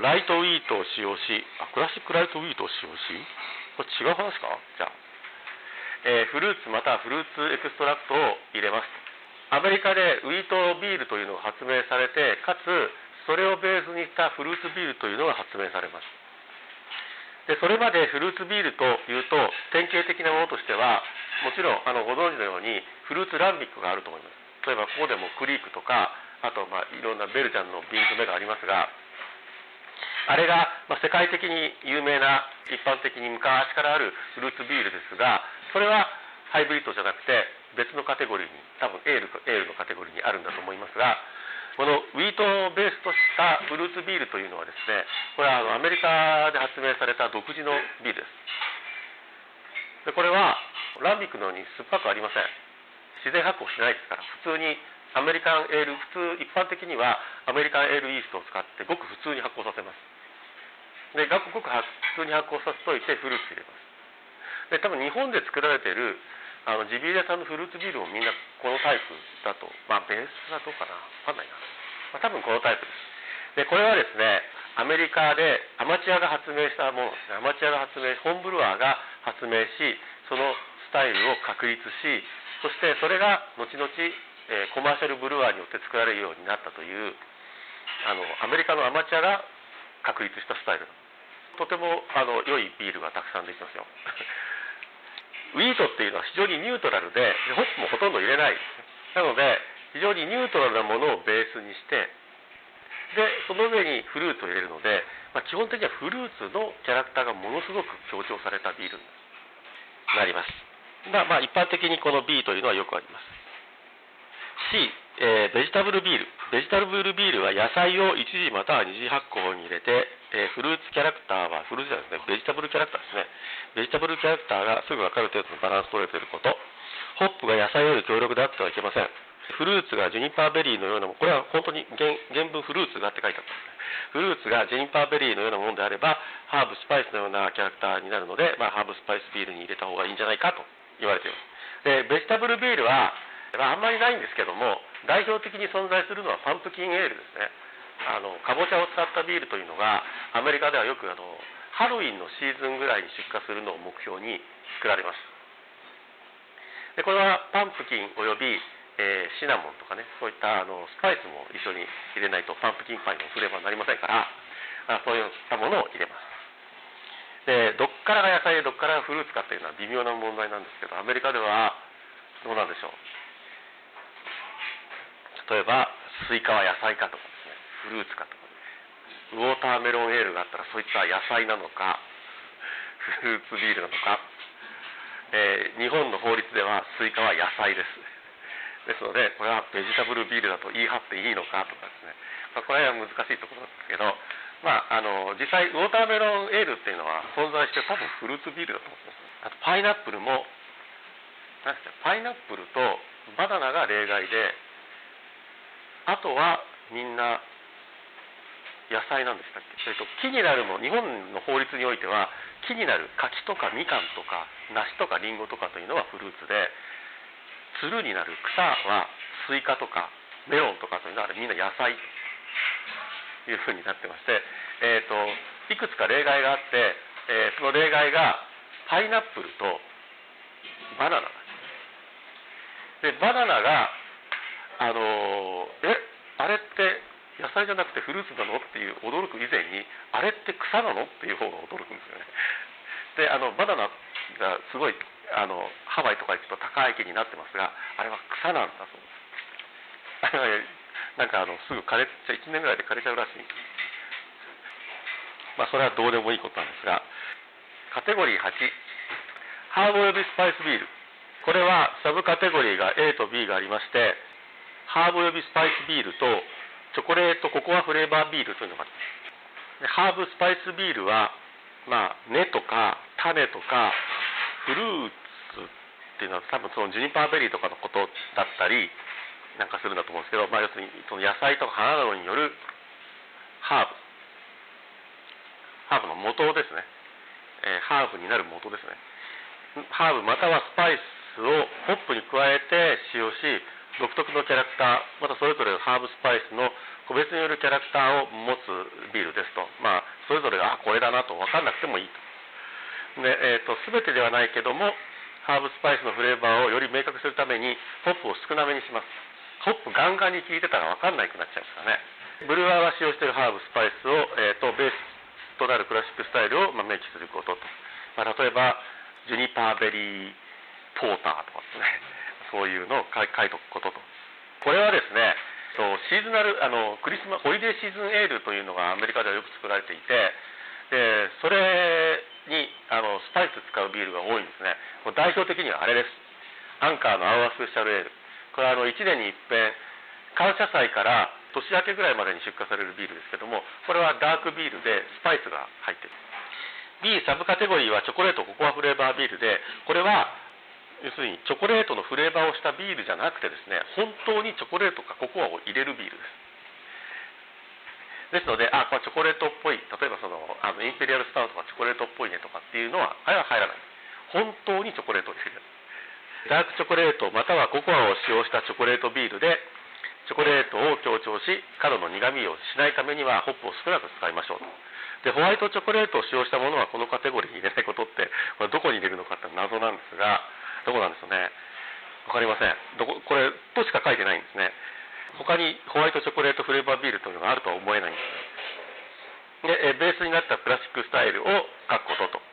ライトウィートを使用し、あ、クラシックライトウィートを使用し、これ違う話か？じゃあ。えー、フルーツまたフルーツエクストラクトを入れますアメリカでウィートビールというのが発明されてかつそれをベースにしたフルーツビールというのが発明されますでそれまでフルーツビールというと典型的なものとしてはもちろんあのご存知のようにフルーツランビックがあると思います。例えばここでもクリークとかあとまあいろんなベルちゃんの瓶詰めがありますがあれが、ま世界的に有名な一般的に昔からあるフルーツビールですがそれはハイブリッドじゃなくて別のカテゴリーに多分エールエールのカテゴリーにあるんだと思いますがこのウィートをベースとしたフルーツビールというのはですねこれはあのアメリカで発明された独自のビールです。でこれはランビックのように酸っぱくありません。自然発酵しないですから普通にアメリカンエール普通一般的にはアメリカンエールイーストを使ってごく普通に発酵させます。でごく普通に発酵させといてフルーツ入れます。で多分日本で作られているあのジビエ屋さんのフルーツビールもみんなこのタイプだと。まあベースはどうかな。分かんないな、まあ、多分このタイプです。でこれはですねアメリカでアマチュアが発明したものですね。アマチュアが発明ホームブルワーが発明しそのスタイルを確立しそしてそれが後々、え、コマーシャルブルワーによって作られるようになったというあのアメリカのアマチュアが確立したスタイル。とてもあの良いビールがたくさんできますよ。ウィートっていうのは非常にニュートラルでホップもほとんど入れない。なので非常にニュートラルなものをベースにしてでその上にフルーツを入れるので、まあ、基本的にはフルーツのキャラクターがものすごく強調されたビールになります。が、まあ、一般的にこの B というのはよくあります。C、えー、ベジタブルビール。ベジタブルビールは野菜を1次または2次発酵に入れてえー、フルーツキャラクターは、フルーツじゃないですね、ベジタブルキャラクターですね。ベジタブルキャラクターがすぐ分かる程度のバランス取れていること。ホップが野菜より強力であってはいけません。フルーツがジュニパーベリーのようなも、これは本当に原文フルーツがって書いてあったんです。フルーツがジュニパーベリーのようなものであれば、ハーブ、スパイスのようなキャラクターになるので、まあ、ハーブ、スパイスビールに入れた方がいいんじゃないかと言われています。で、ベジタブルビールは、まあ、あんまりないんですけども、代表的に存在するのはパンプキンエールですね。あのかぼちゃを使ったビールというのがアメリカではよくあのハロウィンのシーズンぐらいに出荷するのを目標に作られます。でこれはパンプキンおよび、えー、シナモンとかねそういったあのスパイスも一緒に入れないとパンプキンパイのフレーバーになりませんからあそういったものを入れます。でどっからが野菜でどっからがフルーツかっていうのは微妙な問題なんですけどアメリカではどうなんでしょう。例えばスイカは野菜かと。かフルーツかとかウォーターメロンエールがあったらそいつは野菜なのかフルーツビールなのか、えー、日本の法律ではスイカは野菜です。ですのでこれはベジタブルビールだと言い張っていいのかとかですね、まあ、これは難しいところなんですけどまあ、あの実際ウォーターメロンエールっていうのは存在して多分フルーツビールだと思いますあとパイナップルもなんですかパイナップルとバナナが例外であとはみんな野菜なんでしたっけ？それと木になるも日本の法律においては木になる柿とかみかんとか梨とかりんごとかというのはフルーツでつるになる草はスイカとかメロンとかというのはみんな野菜というふうになってまして、えーと、いくつか例外があって、えー、その例外がパイナップルとバナナ。でバナナがあのー、えあれって野菜じゃなくてフルーツなの？っていう驚く以前にあれって草なの？っていう方が驚くんですよね。であのバナナがすごいあのハワイとか行くと高い木になってますがあれは草なんだそうです。あれはなんかあのすぐ枯れちゃ1年ぐらいで枯れちゃうらしい。まあそれはどうでもいいことなんですがカテゴリー8ハーブおよびスパイスビール。これはサブカテゴリーが A と B がありましてハーブおよびスパイスビールとチョコレートココアフレーバービールというのがありますハーブスパイスビールは、まあ、根とか種とかフルーツっていうのは多分そのジュニパーベリーとかのことだったりなんかするんだと思うんですけど、まあ、要するにその野菜とか花などによるハーブ。ハーブの元ですね、えー、ハーブになる元ですね。ハーブまたはスパイスをホップに加えて使用し独特のキャラクターまたそれぞれハーブスパイスの個別によるキャラクターを持つビールですと、まあ、それぞれがあこれだなと分かんなくてもいいと。で、えーと、全てではないけどもハーブスパイスのフレーバーをより明確するためにホップを少なめにします。ホップガンガンに効いてたら分かんなくなっちゃいますからね。ブルワーが使用しているハーブスパイスを、えーと、ベースとなるクラシックスタイルを、まあ、明記することと、まあ、例えばジュニパーベリーポーターとかですね。そういうのを書いとくことと。これはですね、シーズナルあのクリスマスホリデーシーズンエールというのがアメリカではよく作られていて、でそれにあのスパイス使うビールが多いんですね。代表的にはあれです。アンカーのアワースペシャルエール。これはあの1年に一遍、感謝祭から年明けぐらいまでに出荷されるビールですけども、これはダークビールでスパイスが入っている。B サブカテゴリーはチョコレートココアフレーバービールで、これは要するにチョコレートのフレーバーをしたビールじゃなくてですね本当にチョコレートかココアを入れるビールです。ですのであこれチョコレートっぽい例えばそのあのインペリアルスタウトとかチョコレートっぽいねとかっていうのはあれは入らない。本当にチョコレートを入れる。ダークチョコレートまたはココアを使用したチョコレートビールでチョコレートを強調し角の苦みをしないためにはホップを少なく使いましょう。とでホワイトチョコレートを使用したものはこのカテゴリーに入れないことってこれどこに入れるのかって謎なんですがどこなんですよね。分かりません。どここれとしか書いてないんですね。他にホワイトチョコレートフレーバービールというのがあるとは思えないんです。でベースになったクラシックスタイルを書くことと。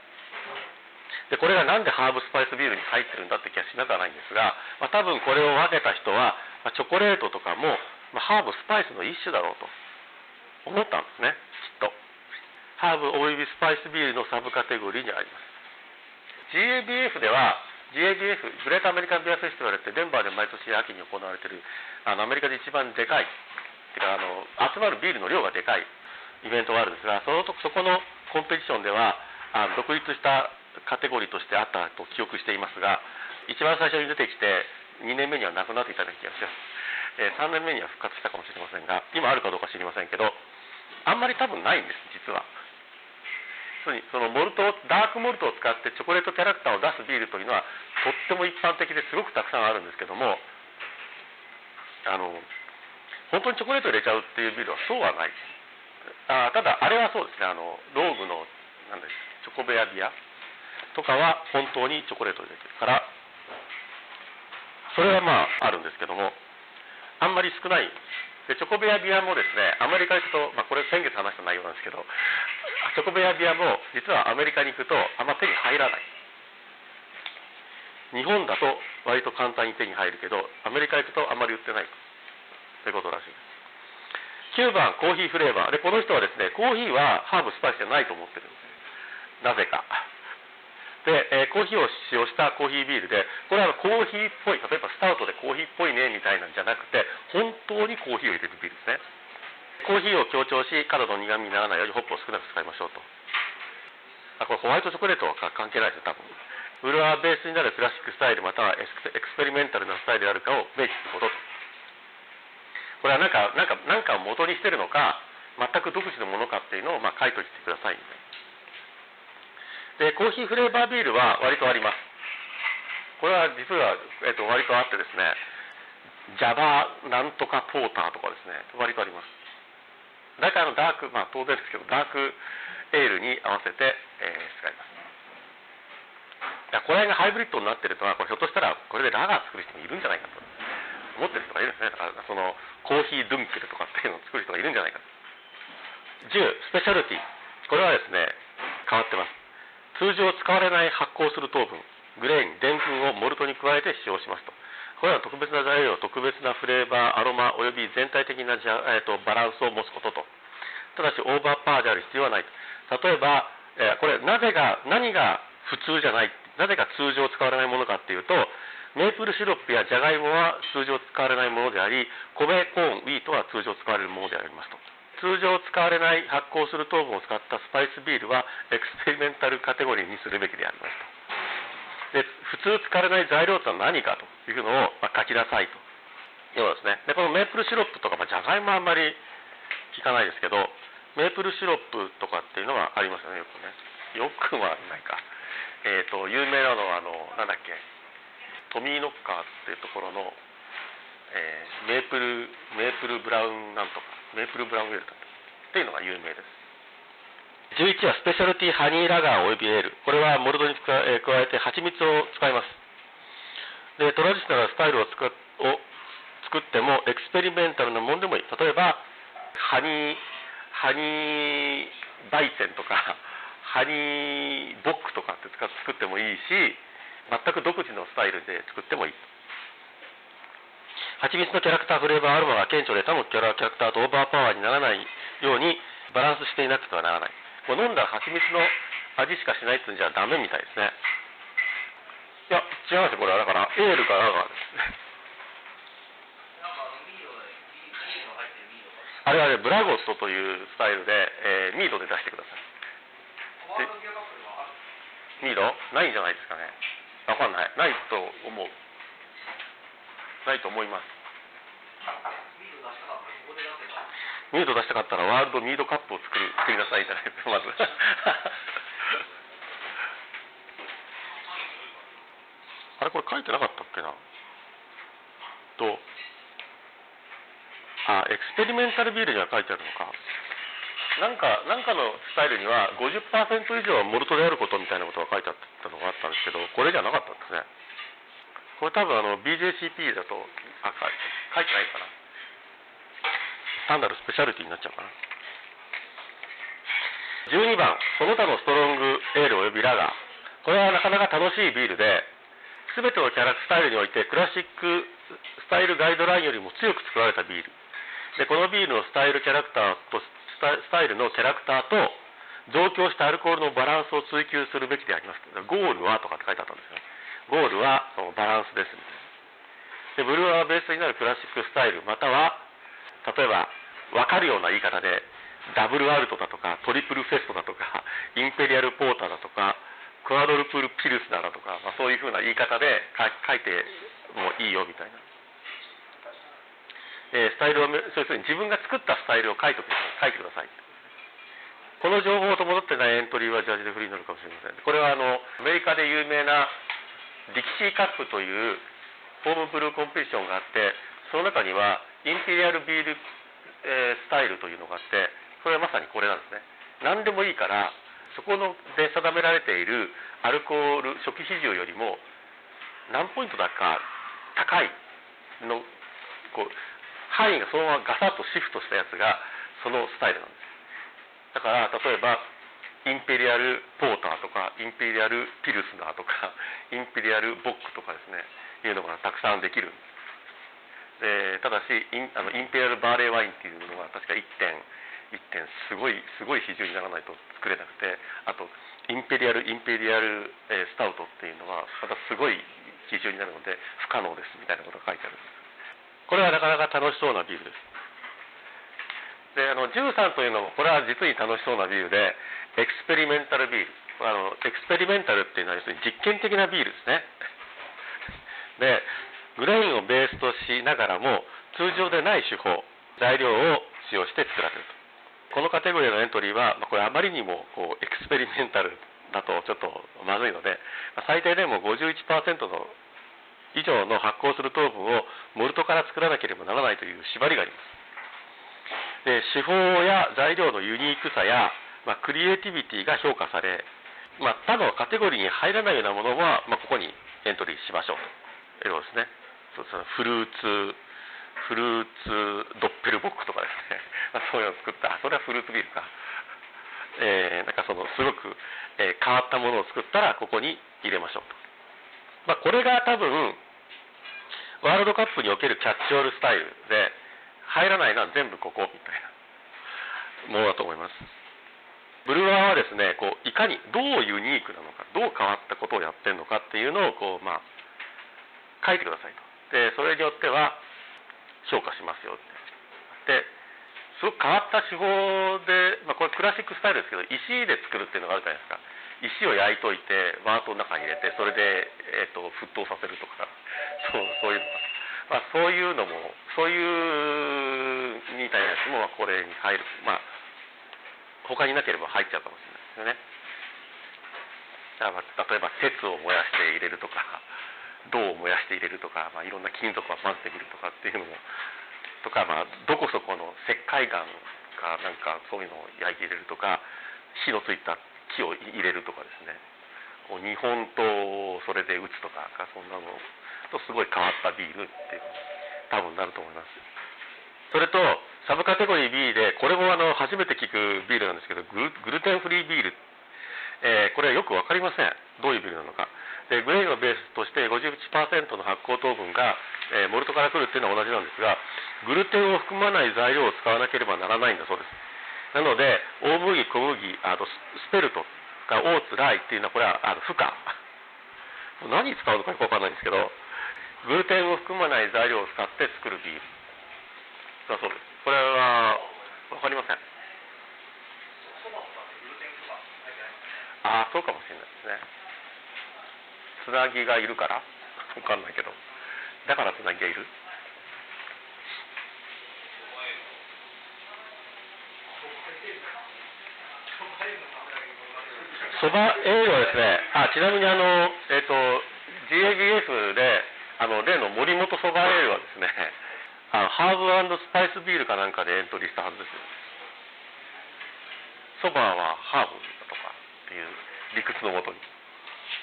でこれがなんでハーブスパイスビールに入ってるんだって気がしなくはないんですが、まあ、多分これを分けた人は、まあ、チョコレートとかも、まあ、ハーブスパイスの一種だろうと思ったんですね。きっと。ハーブおよびスパイスビールのサブカテゴリーにあります。GABF では GABF グレートアメリカンビアフェスティバルってデンバーで毎年秋に行われてるあのアメリカで一番でかいてかあの集まるビールの量がでかいイベントがあるんですがそのそこのコンペティションではあの独立したカテゴリーとしてあったと記憶していますが一番最初に出てきて2年目にはなくなっていたような気がします、えー、3年目には復活したかもしれませんが今あるかどうか知りませんけどあんまり多分ないんです実は。するにそのモルトダークモルトを使ってチョコレートキャラクターを出すビールというのはとっても一般的ですごくたくさんあるんですけどもあの本当にチョコレートを入れちゃうっていうビールはそうはない。あただあれはそうですね。あのローグのなんですチョコベアビアとかは本当にチョコレートを入れてるからそれはまああるんですけどもあんまり少ないでチョコベアビアもですねアメリカ行くと、まあ、これ先月話した内容なんですけどチョコベアビアも実はアメリカに行くとあんま手に入らない。日本だと割と簡単に手に入るけどアメリカ行くとあんまり売ってないということらしいです。9番コーヒーフレーバー。でこの人はですねコーヒーはハーブスパイスじゃないと思ってるなぜか。で、えー、コーヒーを使用したコーヒービールでこれはコーヒーっぽい例えばスタートでコーヒーっぽいねみたいなんじゃなくて本当にコーヒーを入れてるビールですね。コーヒーを強調し体の苦みにならないようにホップを少なく使いましょうと。あこれホワイトチョコレートは関係ないですよ多分。ブルワーベースになるクラシックスタイルまたはエクスペリメンタルなスタイルであるかを明記することと。これは何かかかを元にしてるのか全く独自のものかっていうのをまあ書いておいてください。でコーヒーフレーバービールは割とあります。これは実は、えっと、割とあってですねジャバーなんとかポーターとかですね割とあります。大体あのダークまあ当然ですけどダークエールに合わせて、えー、使います。いやこれがハイブリッドになっているとはこれひょっとしたらこれでラガー作る人もいるんじゃないかと。思ってる人がいるんですね。だからそのコーヒードゥンケルとかっていうのを作る人がいるんじゃないかと。10スペシャルティこれはですね変わってます。通常使われない発酵する糖分グレインでんぷんをモルトに加えて使用しますと。これは特別な材料特別なフレーバーアロマおよび全体的なじゃ、えーと、バランスを持つことと。ただしオーバーパーである必要はない。例えば、えー、これなぜが何が普通じゃないなぜか通常使われないものかっていうとメープルシロップやジャガイモは通常使われないものであり米コーンウィートは通常使われるものでありますと。通常使われない発酵する糖分を使ったスパイスビールはエクスペリメンタルカテゴリーにするべきでありますと。で普通使われない材料とは何かというのを、ま書きなさいと。要はですねでこのメープルシロップとか、まあ、ジャガイモはあんまり聞かないですけどメープルシロップとかっていうのはありますよねよくね。よくはないか。えーと、有名なのはあのなんだっけトミー・ノッカーっていうところの、えー、メープルメープルブラウンなんとかメープルブラウンウェルトっていうのが有名です。11はスペシャルティハニーラガーおよびエール。これはモルドに加えて蜂蜜を使います。でトラディショナルスタイルを作を作ってもエクスペリメンタルなものでもいい。例えばハニーハニーバイセンとか ハニーボックとかって使って作ってもいいし全く独自のスタイルで作ってもいい蜂蜜のキャラクターフレーバーアロマが顕著で他のキャラクターとオーバーパワーにならないようにバランスしていなくてはならない。もう飲んだら蜂蜜の味しかしないっていうんじゃダメみたいですね。いや違いますよこれは。だからエールかラガーですあれはねブラゴットというスタイルで、えー、ミートで出してください。ミードないんじゃないですかね。わかんない。ないと思う。ないと思います。ミード出したかったらワールドミードカップを作る作りなさいじゃないですかまず。あれこれ書いてなかったっけな？とあエクスペリメンタルビールには書いてあるのか。なんか、なんかのスタイルには50%以上はモルトであることみたいなことが書いてあったのがあったんですけど、これじゃなかったんですね。これ多分あの BJCP だと、あ、書いてないかな。単なるスペシャリティになっちゃうかな。12番、その他のストロングエールおよびラガー。これはなかなか楽しいビールで、全てのキャラクタイルにおいてクラシックスタイルガイドラインよりも強く作られたビール。で、このビールのスタイルキャラクターとスタイルのキャラクターと増強したアルコールのバランスを追求するべきでありますゴールはとかって書いてあったんですよゴールはそのバランスですでブルーアーベースになるクラシックスタイルまたは例えば分かるような言い方でダブルアルトだとかトリプルフェストだとかインペリアルポーターだとかクアドルプルピルスだとか、まあ、そういうふうな言い方で書いてもいいよみたいな。え、スタイルをそういうふうに自分が作ったスタイルを書いて書いてください。この情報と戻ってないエントリーはジャージでフリーになるかもしれません。これはあのアメリカで有名なディキシーカップというホームブルーコンペティションがあってその中にはインペリアルビール、えー、スタイルというのがあってそれはまさにこれなんですね。何でもいいからそこので定められているアルコール初期比重よりも何ポイントだか高いのこう範囲がそのままガサッとシフトしたやつがそのスタイルなんです。だから例えばインペリアルポーターとかインペリアルピルスナーとか インペリアルボックとかですねいうのがたくさんできるんです。でただしインあのインペリアルバーレーワインっていうのが確か1点1点すごいすごい比重にならないと作れなくてあとインペリアルインペリアル、え、スタウトっていうのはまたすごい比重になるので不可能ですみたいなことが書いてあるんです。これはなかなか楽しそうなビールです。であの13というのもこれは実に楽しそうなビールでエクスペリメンタルビール。あのエクスペリメンタルっていうのは要するに実験的なビールですね。でグレインをベースとしながらも通常でない手法材料を使用して作られると。このカテゴリーのエントリーは、まあ、これあまりにもこうエクスペリメンタルだとちょっとまずいので、最低でも51%の以上の発酵する糖分をモルトから作らなければならないという縛りがあります。で手法や材料のユニークさや、まあ、クリエイティビティが評価され、まあ、他のカテゴリーに入らないようなものは、まあ、ここにエントリーしましょうと。いうことですね。そうそのフルーツフルーツドッペルボックとかですね、まあ、そういうのを作った。それはフルーツビールか、えー、なんかそのすごく、えー、変わったものを作ったらここに入れましょうと、まあ、これが多分ワールドカップにおけるキャッチオールスタイルで入らないのは全部ここみたいなものだと思います。ブルワーはですねこういかにどうユニークなのかどう変わったことをやってるのかっていうのをこうまあ書いてくださいと。でそれによっては評価しますよですごく変わった手法で、まあ、これクラシックスタイルですけど石で作るっていうのがあるじゃないですか。石を焼いといてバートの中に入れてそれで、えーと、沸騰させるとか そうそういうまあ、そういうのもそういうみたいなやつもこれに入る。まあ他になければ入っちゃうかもしれないですよね。例えば鉄を燃やして入れるとか 銅を燃やして入れるとか、まあ、いろんな金属を混ぜてみるとかっていうのもとか、まあ、どこそこの石灰岩かなんかそういうのを焼いて入れるとか火のついた木を入れるとかですね。こう日本刀をそれで打つとかそんなのとすごい変わったビールっていう多分なると思います。それとサブカテゴリー B でこれもあの初めて聞くビールなんですけどグルテンフリービール、えー、これはよく分かりません。どういうビールなのか。でグレインをベースとして51%の発酵糖分が、えー、モルトから来るっていうのは同じなんですがグルテンを含まない材料を使わなければならないんだそうです。なので大麦小麦あとスペルトがオーツライっていうのはこれはあの負荷。何に使うのかよく分かんないんですけどグルテンを含まない材料を使って作るビール。だそうです。これは分かりません。ああそうかもしれないですね。つなぎがいるから？分かんないけど。だからつなぎがいる？そば栄養はですねあちなみにあのえっ、ー、と GABF であの例の森本そば栄養はですねあのハーブスパイスビールかなんかでエントリーしたはずですそばはハーブだとかっていう理屈のもとに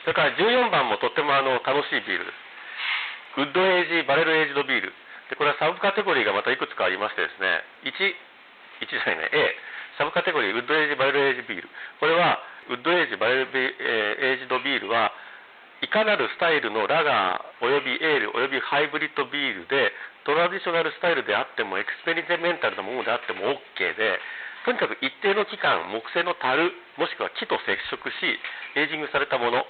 それから14番もとってもあの楽しいビールです。ウッドエイジ、バレルエイジドビール。でこれはサブカテゴリーがまたいくつかありましてですね、1、1じゃないね、A、サブカテゴリー、ウッドエイジ、バレルエイジビール。これは、ウッドエイジ、バレルエイジドビールは、いかなるスタイルのラガーおよびエールおよびハイブリッドビールでトラディショナルスタイルであってもエクスペリメンタルなものであっても OK でとにかく一定の期間木製の樽もしくは木と接触しエイジングされたもの。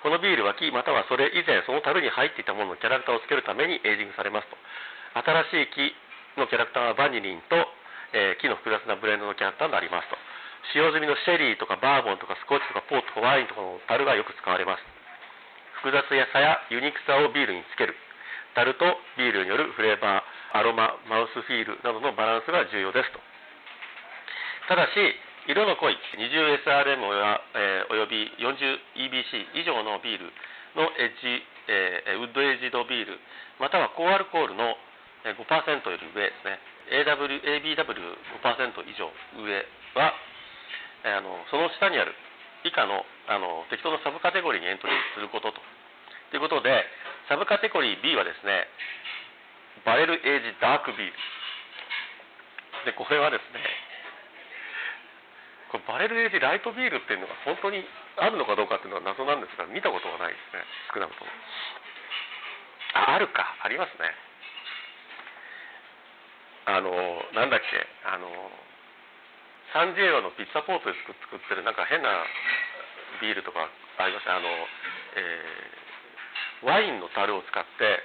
このビールは木またはそれ以前その樽に入っていたもののキャラクターをつけるためにエイジングされますと。新しい木のキャラクターはバニリンと、えー、木の複雑なブレンドのキャラクターになりますと。使用済みのシェリーとかバーボンとかスコッチとかポートとかワインとかの樽がよく使われます。複雑やさやユニークさをビールにつける。樽とビールによるフレーバーアロママウスフィールなどのバランスが重要ですと。ただし色の濃い 20SRM や、えー、および 40EBC 以上のビールのエッジ、えー、ウッドエイジドビールまたは高アルコールの5%より上ですね。AW ABW5% 以上上は、えー、あのその下にある以下のあの適当なサブカテゴリーにエントリーすることと。ということでサブカテゴリー B はですねバレルエイジダークビールでこれはですねこれバレルエイジライトビールっていうのが本当にあるのかどうかっていうのは謎なんですが見たことはないですね少なくとも。ああるか。ありますね。あのなんだっけあのサンジエロのピッツァポートで作ってるなんか変なビールとかありました。あの、えー、ワインの樽を使って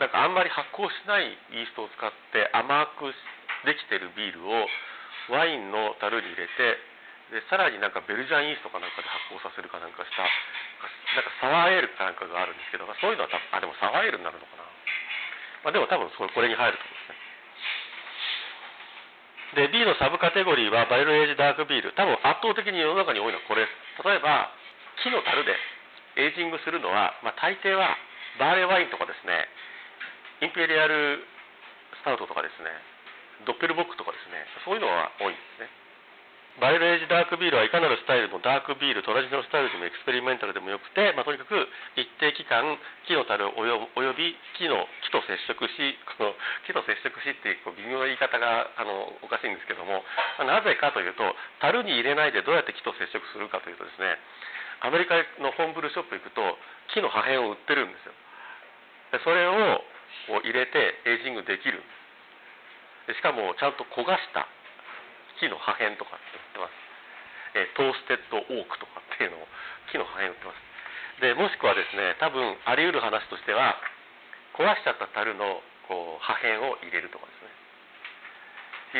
なんかあんまり発酵しないイーストを使って甘くできてるビールをワインの樽に入れてでさらになんかベルジャンイーストかなんかで発酵させるかなんかしたなんかサワーエールかなんかがあるんですけどそういうのはあでもサワーエールになるのかな、まあ、でも多分これに入ると。で B のサブカテゴリーはバレルエイジダークビール。多分圧倒的に世の中に多いのはこれです。例えば木の樽でエイジングするのは、まあ、大抵はバーレーワインとかですね。インペリアルスタウトとかですね。ドッペルボックとかですね。そういうのは多いんですね。バレルエイジダークビールはいかなるスタイルのダークビールトラディショナルスタイルでもエクスペリメンタルでもよくて、まあ、とにかく一定期間木の樽および木の木と接触しこの木と接触しっていうこう微妙な言い方があのおかしいんですけども、まあ、なぜかというと樽に入れないでどうやって木と接触するかというとですねアメリカのホームブルーショップ行くと木の破片を売ってるんですよ。でそれをこう入れてエイジングできる。でしかもちゃんと焦がした。木の破片とかって売ってます、えー、トーステッドオークとかっていうのを木の破片売ってます。でもしくはですね多分あり得る話としては壊しちゃった樽のこう破片を入れるとかですね。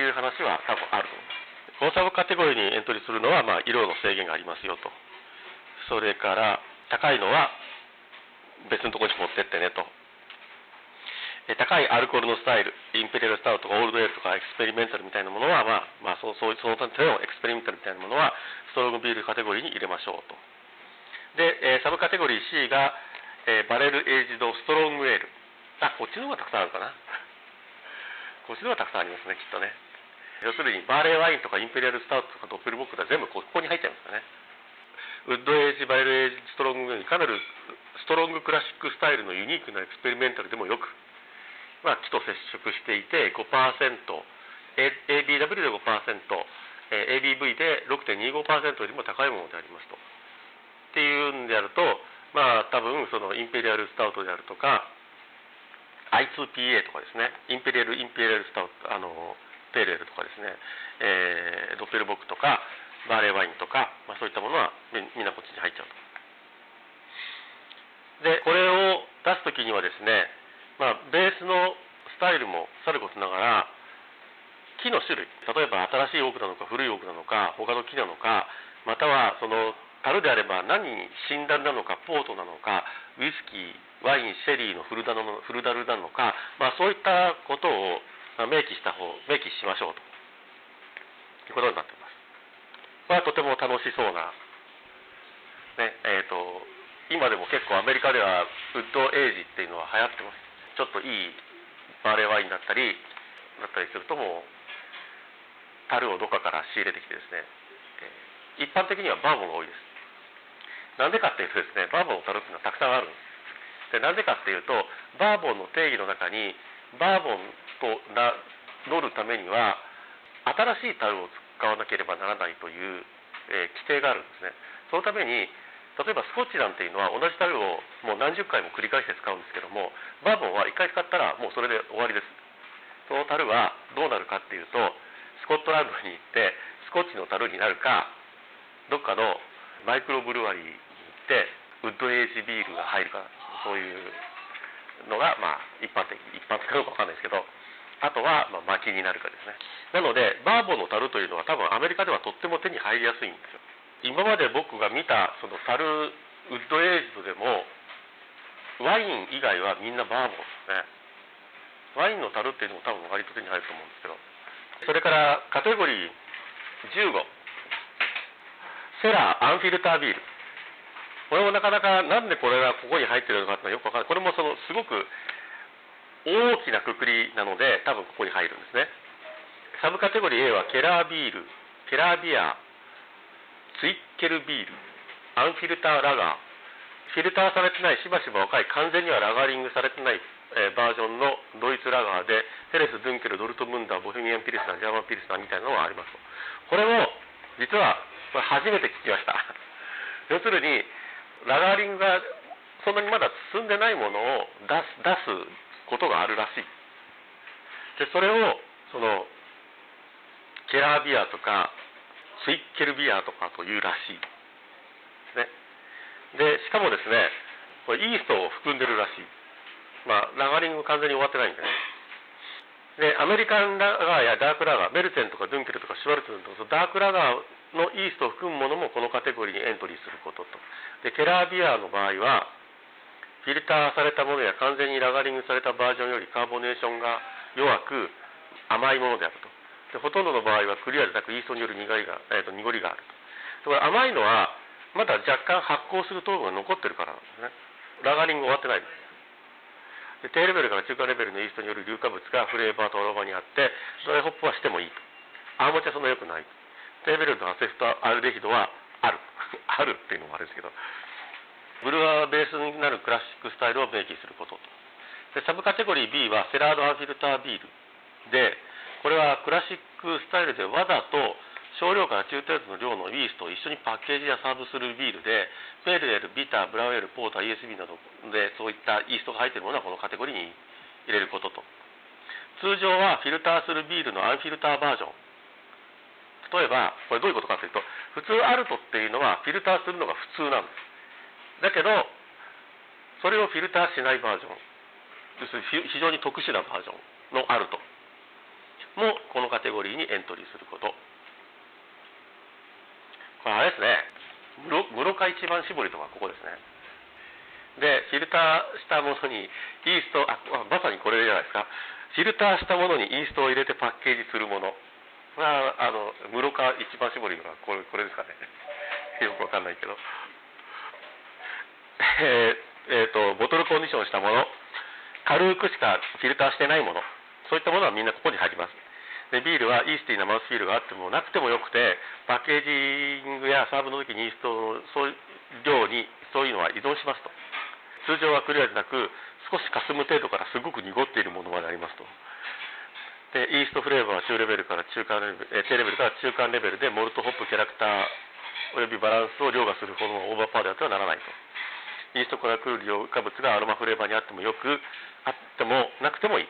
いう話は多分あると思います。このサブカテゴリーにエントリーするのは、まあ、色の制限がありますよと。それから高いのは別のところに持ってってねと。高いアルコールのスタイル、インペリアルスタウトとかオールドエールとかエクスペリメンタルみたいなものは、まあ、まあ、そそその点のエクスペリメンタルみたいなものは、ストロングビールカテゴリーに入れましょうと。で、え、サブカテゴリー C が、え、バレルエイジドストロングエール。あ、こっちの方がたくさんあるかな。こっちの方がたくさんありますね、きっとね。要するに、バーレーワインとかインペリアルスタウトとかドッペルボックは全部ここに入っちゃいますよね。ウッドエイジ、バレルエイジ、ストロングにかなりストロングクラシックスタイルのユニークなエクスペリメンタルでもよくまあ、木と接触していて5%、ABW で5%、ABV で6.25%よりも高いものでありますと。っていうんであると、まあ、多分そのインペリアルスタウトであるとか、I2PA とかですね、インペリアル、インペリアルスタウト、あの、ペールエールとかですね、えー、ドッペルボックとか、バーレーワインとか、まあ、そういったものはみんなこっちに入っちゃうと。で、これを出すときにはですね、まあ、ベースのスタイルもさることながら木の種類例えば新しいオークなのか古いオークなのか他の木なのかまたはその樽であれば何診断なのかポートなのかウイスキーワインシェリーのフルダのフルダルなのか、まあ、そういったことを明記した方明記しましょうということになっています。まあ、とても楽しそうな、ねえーと、と今でも結構アメリカではウッドエイジっていうのは流行ってます。ちょっといいバーレーワインだったりだったりするともう樽をどっかから仕入れてきてですね、一般的にはバーボンが多いです。なんでかっていうとですねバーボンの樽っていうのはたくさんあるんです。でなんでかっていうとバーボンの定義の中にバーボンとな乗るためには新しい樽を使わなければならないという、えー、規定があるんですね。そのために例えばスコッチなんていうのは同じ樽をもう何十回も繰り返して使うんですけどもバーボンは1回使ったらもうそれで終わりです。その樽はどうなるかっていうとスコットランドに行ってスコッチの樽になるかどっかのマイクロブルワリーに行ってウッドエイジビールが入るかそういうのがまあ一般的一般的かどうか分かんないですけどあとはまあ薪になるかですね。なのでバーボンの樽というのは多分アメリカではとっても手に入りやすいんですよ。今まで僕が見たその樽ウッドエイジドでもワイン以外はみんなバーボンですね。ワインの樽っていうのも多分割と手に入ると思うんですけど。それからカテゴリー15セラーアンフィルタービール。これもなかなかなんでこれがここに入ってるのかってのはよくわかんない。これもそのすごく大きなくくりなので多分ここに入るんですね。サブカテゴリー A はケラービールケラービアツヴィッケルビール。アンフィルターラガー。フィルターされてないしばしば若い完全にはラガーリングされてない、えー、バージョンのドイツラガーでヘレス・ドゥンケルドルトムンダーボヘミアン・ピルスナージャーマン・ピルスナーみたいなのがありますこれも実はこれ初めて聞きました。要するにラガーリングがそんなにまだ進んでないものを出す出すことがあるらしい。でそれをそのケラービアとかスイッケルビアとかというらしいですね。でしかもですねこれイーストを含んでるらしい。まあラガリング完全に終わってないんでね。でアメリカンラガーやダークラガーメルテンとかドゥンケルとかシュワルツンとかダークラガーのイーストを含むものもこのカテゴリーにエントリーすることと。でケラービアの場合はフィルターされたものや完全にラガリングされたバージョンよりカーボネーションが弱く甘いものであると。でほとんどの場合はクリアでなくイーストによる苦いが、えー、と濁りがあると。これ甘いのはまだ若干発酵する糖分が残ってるからなんですね。ラガリング終わってない。んです低レベルから中間レベルのイーストによる硫化物がフレーバーとアロマにあってドライホップはしてもいいと。アーモチはそんな良くない。低レベルのアセフトアルデヒドはある。あるっていうのもあれですけど。ブルワーベースになるクラシックスタイルを明記することと。でサブカテゴリー B はセラードアンフィルタービール。でこれはクラシックスタイルでわざと少量から中程度の量のイーストと一緒にパッケージやサーブするビールでペールエール、ビター、ブラウンエール、ポーター、ESB などでそういったイーストが入っているものはこのカテゴリーに入れることと。通常はフィルターするビールのアンフィルターバージョン。例えばこれどういうことかというと普通アルトっていうのはフィルターするのが普通なんです。だけどそれをフィルターしないバージョン。要するに非常に特殊なバージョンのアルト。もこのカテゴリーにエントリーすること。これあれですね。室ロ一番搾りとかここですね。でフィルターしたものにイーストあまさにこれじゃないですか。フィルターしたものにイーストを入れてパッケージするもの。これはあの室川一番搾りがこれこれですかね。よくわかんないけど。えー、えーとボトルコンディションしたもの。軽くしかフィルターしてないもの。そういったものはみんなここに入ります。でビールはイースティーなマウスフィールがあってもなくてもよくてパッケージングやサーブの時にイーストのそう量にそういうのは依存しますと。通常はクリアでなく少しかすむ程度からすごく濁っているものまでありますと。でイーストフレーバーは中レベルから中間レベル、え低レベルから中間レベルでモルトホップキャラクターおよびバランスを凌駕するほどのオーバーパワーであってはならないと。イーストから来る硫化物がアロマフレーバーにあってもよくあってもなくてもいい。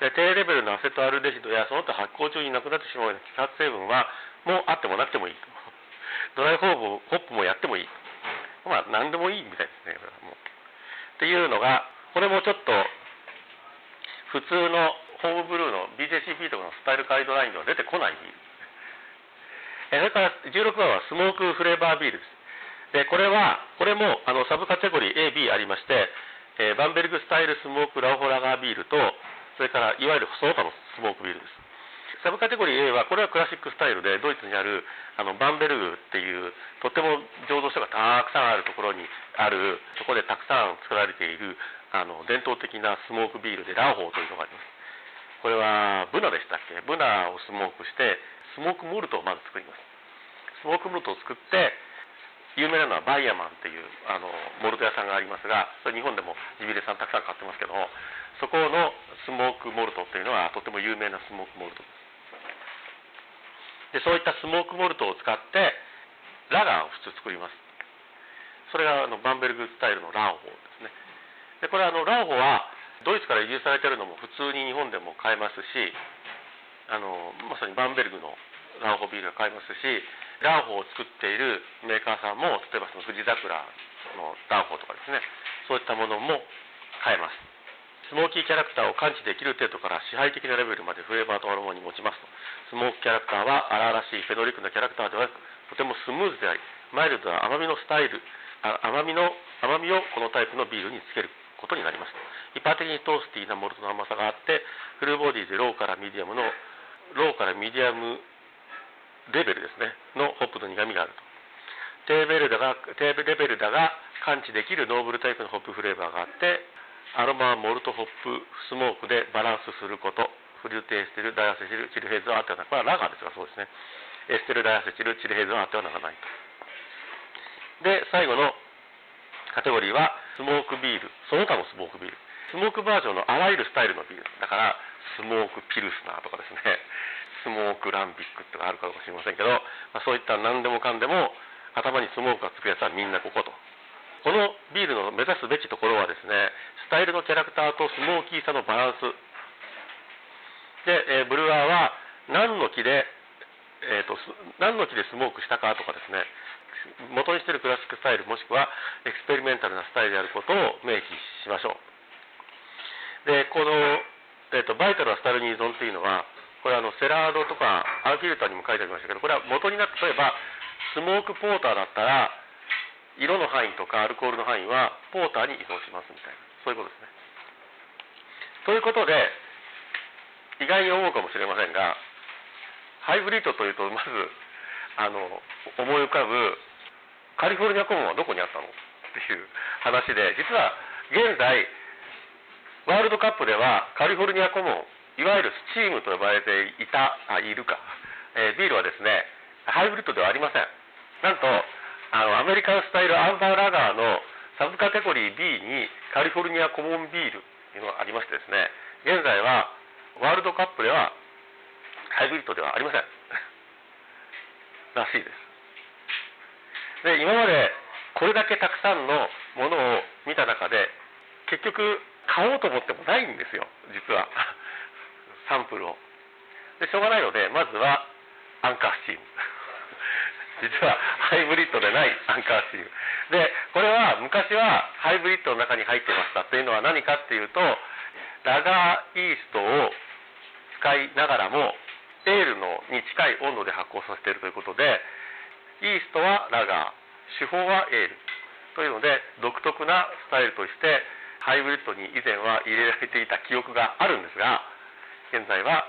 低レベルのアセトアルデヒドやその他発酵中になくなってしまうような揮発成分はもうあってもなくてもいい ドライホーホップもやってもいい。まあ何でもいいみたいですねもう。っていうのがこれもちょっと普通のホームブルーの BJCP とかのスタイルガイドラインでは出てこない。ビールそれから16番はスモークフレーバービールです。でこれはこれもあのサブカテゴリー AB ありまして、えー、バンベルグスタイルスモークラオホラガービールとそれからいわゆるその他のスモークビールです。サブカテゴリー A はこれはクラシックスタイルでドイツにあるあのバンベルグっていうとても醸造所がたくさんあるところにあるそこでたくさん作られているあの伝統的なスモークビールでラーホーというのがあります。これはブナでしたっけ？ブナをスモークしてスモークモルトをまず作ります。スモークモルトを作って有名なのはバイヤマンっていうあのモルト屋さんがありますがそれ日本でもジビレさんたくさん買ってますけどもそこのスモークモルトっていうのはとても有名なスモークモルトです。でそういったスモークモルトを使ってラガーを普通作ります。それがあのバンベルグスタイルのラーホですね。でこれあのラーホはドイツから輸入されてるのも普通に日本でも買えますしあのまさにバンベルグのラーホビールが買えますしラーホを作っているメーカーさんも例えばその富士桜のラーホとかですねそういったものも買えます。スモーキーキャラクターを感知できる程度から支配的なレベルまでフレーバーとアロマに持ちますとスモークキャラクターは荒々しいフェドリックなキャラクターではなくとてもスムーズでありマイルドな甘みのスタイル甘みの甘みをこのタイプのビールにつけることになります。一般的にトースティーなモルトの甘さがあってフルボディでローからミディアムのローからミディアムレベルですね。のホップの苦みがあると。低レベルだが低レベルだが感知できるノーブルタイプのホップフレーバーがあってアロマモルトホップスモークでバランスすること。フルーティーエステルダイアセチル、チルヘイズはあってはならこれはラガーですがそうですね。エステルダイアセチルチルヘイズはあってはならないと。で最後のカテゴリーはスモークビール。その他のスモークビール。スモークバージョンのあらゆるスタイルのビール。だからスモークピルスナーとかですね。スモークランビックってのがあるかもしれませんけど、まあ、そういった何でもかんでも頭にスモークがつくやつはみんなここと。このビールの目指すべきところはですねスタイルのキャラクターとスモーキーさのバランス。で、えー、ブルワーは何の木で、えーと、何の木でスモークしたかとかですね元にしてるクラシックスタイルもしくはエクスペリメンタルなスタイルであることを明記しましょう。でこの、えーと、バイタルはスタイルに依存っていうのはこれあのセラードとかアルフィルターにも書いてありましたけどこれは元になって例えばスモークポーターだったら色の範囲とかアルコールの範囲はポーターに依存しますみたいな。そういうことですね。ということで意外に思うかもしれませんがハイブリッドというとまずあの思い浮かぶカリフォルニアコモンはどこにあったのっていう話で実は現在ワールドカップではカリフォルニアコモンいわゆるスチームと呼ばれていたあいるか、えー、ビールはですねハイブリッドではありません。なんとあのアメリカンスタイルアンバーラガーのサブカテゴリー B にカリフォルニアコモンビールというのがありましてですね現在はワールドカップではハイブリッドではありません。らしいです。で今までこれだけたくさんのものを見た中で結局買おうと思ってもないんですよ実は。サンプルを。でしょうがないのでまずはアンカースチーム。実はハイブリッドでないアンカースチームでこれは昔はハイブリッドの中に入ってました。というのは何かっていうとラガーイーストを使いながらもエールのに近い温度で発酵させているということでイーストはラガー手法はエール。というので独特なスタイルとしてハイブリッドに以前は入れられていた記憶があるんですが現在は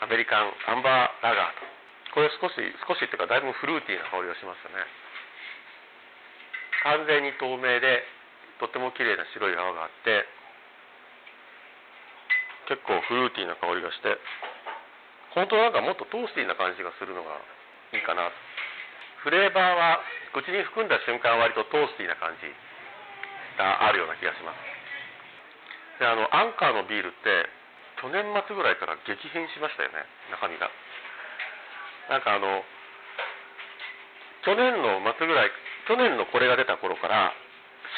アメリカンアンバーラガーと。これ少し少しっていうかだいぶフルーティーな香りがしますよね。完全に透明でとても綺麗な白い泡があって結構フルーティーな香りがして本当なんかもっとトースティーな感じがするのがいいかな。フレーバーは口に含んだ瞬間割とトースティーな感じがあるような気がします。であのアンカーのビールって去年末ぐらいから激変しましたよね中身が。なんかあの去年の末ぐらい去年のこれが出た頃から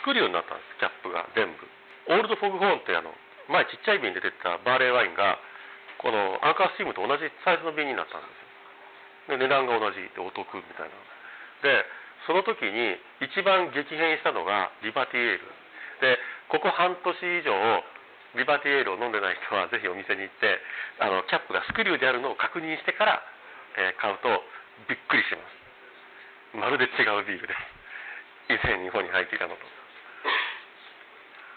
スクリューになったんですキャップが全部。オールドフォグホーンってあの前ちっちゃい瓶で出てたバーレーワインがこのアンカースチームと同じサイズの瓶になったんですよ。で値段が同じでお得みたいな。でその時に一番激変したのがリバティエール。でここ半年以上リバティエールを飲んでない人はぜひお店に行ってあのキャップがスクリューであるのを確認してから、え、買うとびっくりします。まるで違うビールです。以前日本に入っていたのと。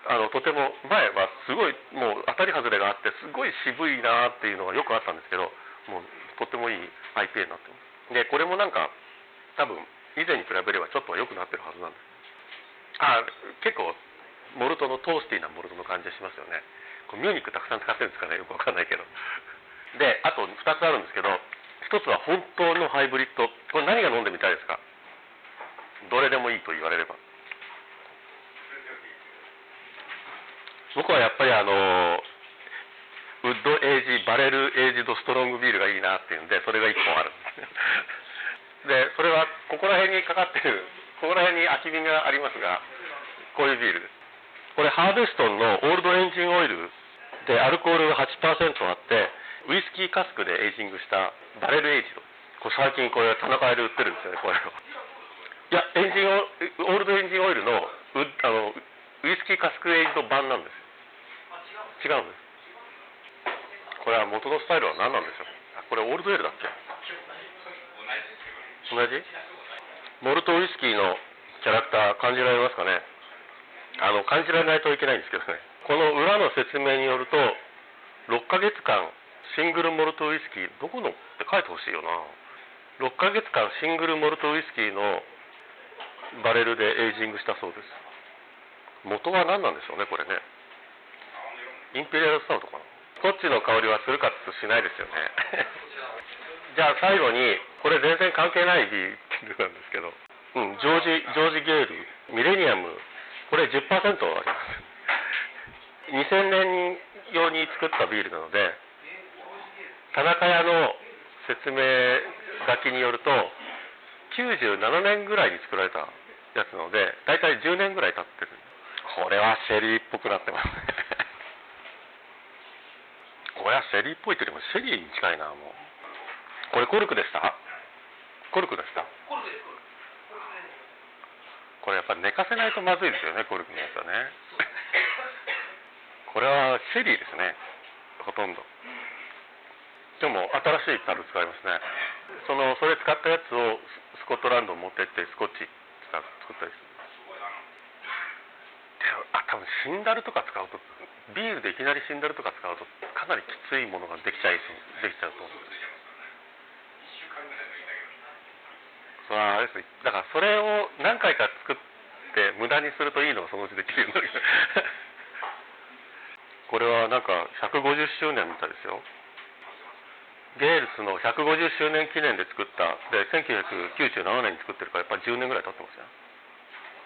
あのとても前はすごいもう当たり外れがあってすごい渋いなっていうのがよくあったんですけどもうとってもいい IPA になってます。でこれもなんか多分以前に比べればちょっとは良くなってるはずなんです。あ結構モルトのトースティーなモルトの感じがしますよね。こミューニックたくさん使ってるんですかね。よくわかんないけど。であと2つあるんですけど1つは本当のハイブリッド。これ何が飲んでみたいですか？どれでもいいと言われれば。僕はやっぱりあのウッドエイジバレルエイジドストロングビールがいいなっていうんでそれが1本ある。ですでそれはここら辺にかかってるここら辺に空き瓶がありますがこういうビールです。これハービストンのオールドエンジンオイルでアルコールが8%あってウイスキーカスクでエイジングしたバレルエイジドこれ最近これ田中屋で売ってるんですよねこれいやエンジンオールドエンジンオイルのウあのウイスキーカスクエイジド版なんです違うんです。これは元のスタイルは何なんでしょう。これオールドエールだっけ？同じ？モルトウイスキーのキャラクター感じられますかね？あの感じられないといけないんですけどね。この裏の説明によると6ヶ月間シングルモルトウイスキーどこのって書いてほしいよな。6ヶ月間シングルモルトウイスキーのバレルでエイジングしたそうです。元は何なんでしょうねこれね。インペリアルスタウトかな。スコッチの香りはするかってしないですよね。じゃあ最後にこれ全然関係ないビールなんですけど、うん、ジョージジョージ・ゲールミレニアム。これ10%あります。2000年用に作ったビールなので田中屋の説明書きによると97年ぐらいに作られたやつなので大体10年ぐらい経ってる。これはシェリーっぽくなってますね。これはシェリーっぽいというよりもシェリーに近いなもう。これコルクでした？コルクでしたこれやっぱり寝かせないとまずいですよねコルクのやつはね。これはシェリーですねほとんどでも新しい樽使いますね。そのそれ使ったやつをスコットランド持ってってスコッチ作ったりするであ多分シンダルとか使うとビールでいきなりシンダルとか使うとかなりきついものができちゃいできちゃうと思う。それはあれですだからそれを何回か作って無駄にするといいのがそのうちできるようになる。これはなんか150周年みたいですよ。ゲールスの150周年記念で作ったで1997年に作ってるからやっぱり10年ぐらい経ってますよ。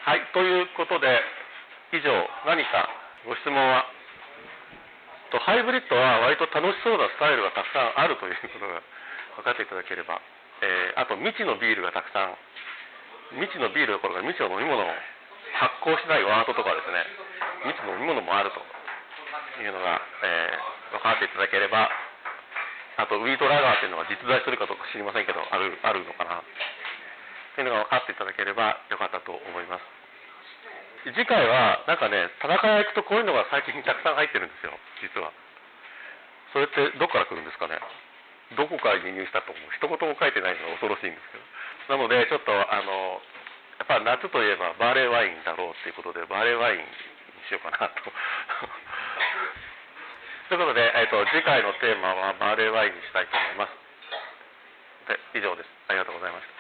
はいということで以上何かご質問は？とハイブリッドは割と楽しそうなスタイルがたくさんあるということが分かっていただければ、えー、あと未知のビールがたくさん。未知のビールどころか未知の飲み物を発酵しないワードとかですね。未知の飲み物もあるというのが、えー、分かっていただければあとウィートラガーっていうのが実在するかどうか知りませんけどあるあるのかな。っていうのが分かっていただければよかったと思います。次回はなんかね田中屋行くとこういうのが最近たくさん入ってるんですよ実は。それってどこから来るんですかね。どこから輸入したと思う。一言も書いてないのが恐ろしいんですけど。なのでちょっとあのやっぱ夏といえばバーレーワインだろうっていうことでバーレーワインにしようかなと。ということで、えーと、次回のテーマはバーレーワインにしたいと思います。で以上です。ありがとうございました。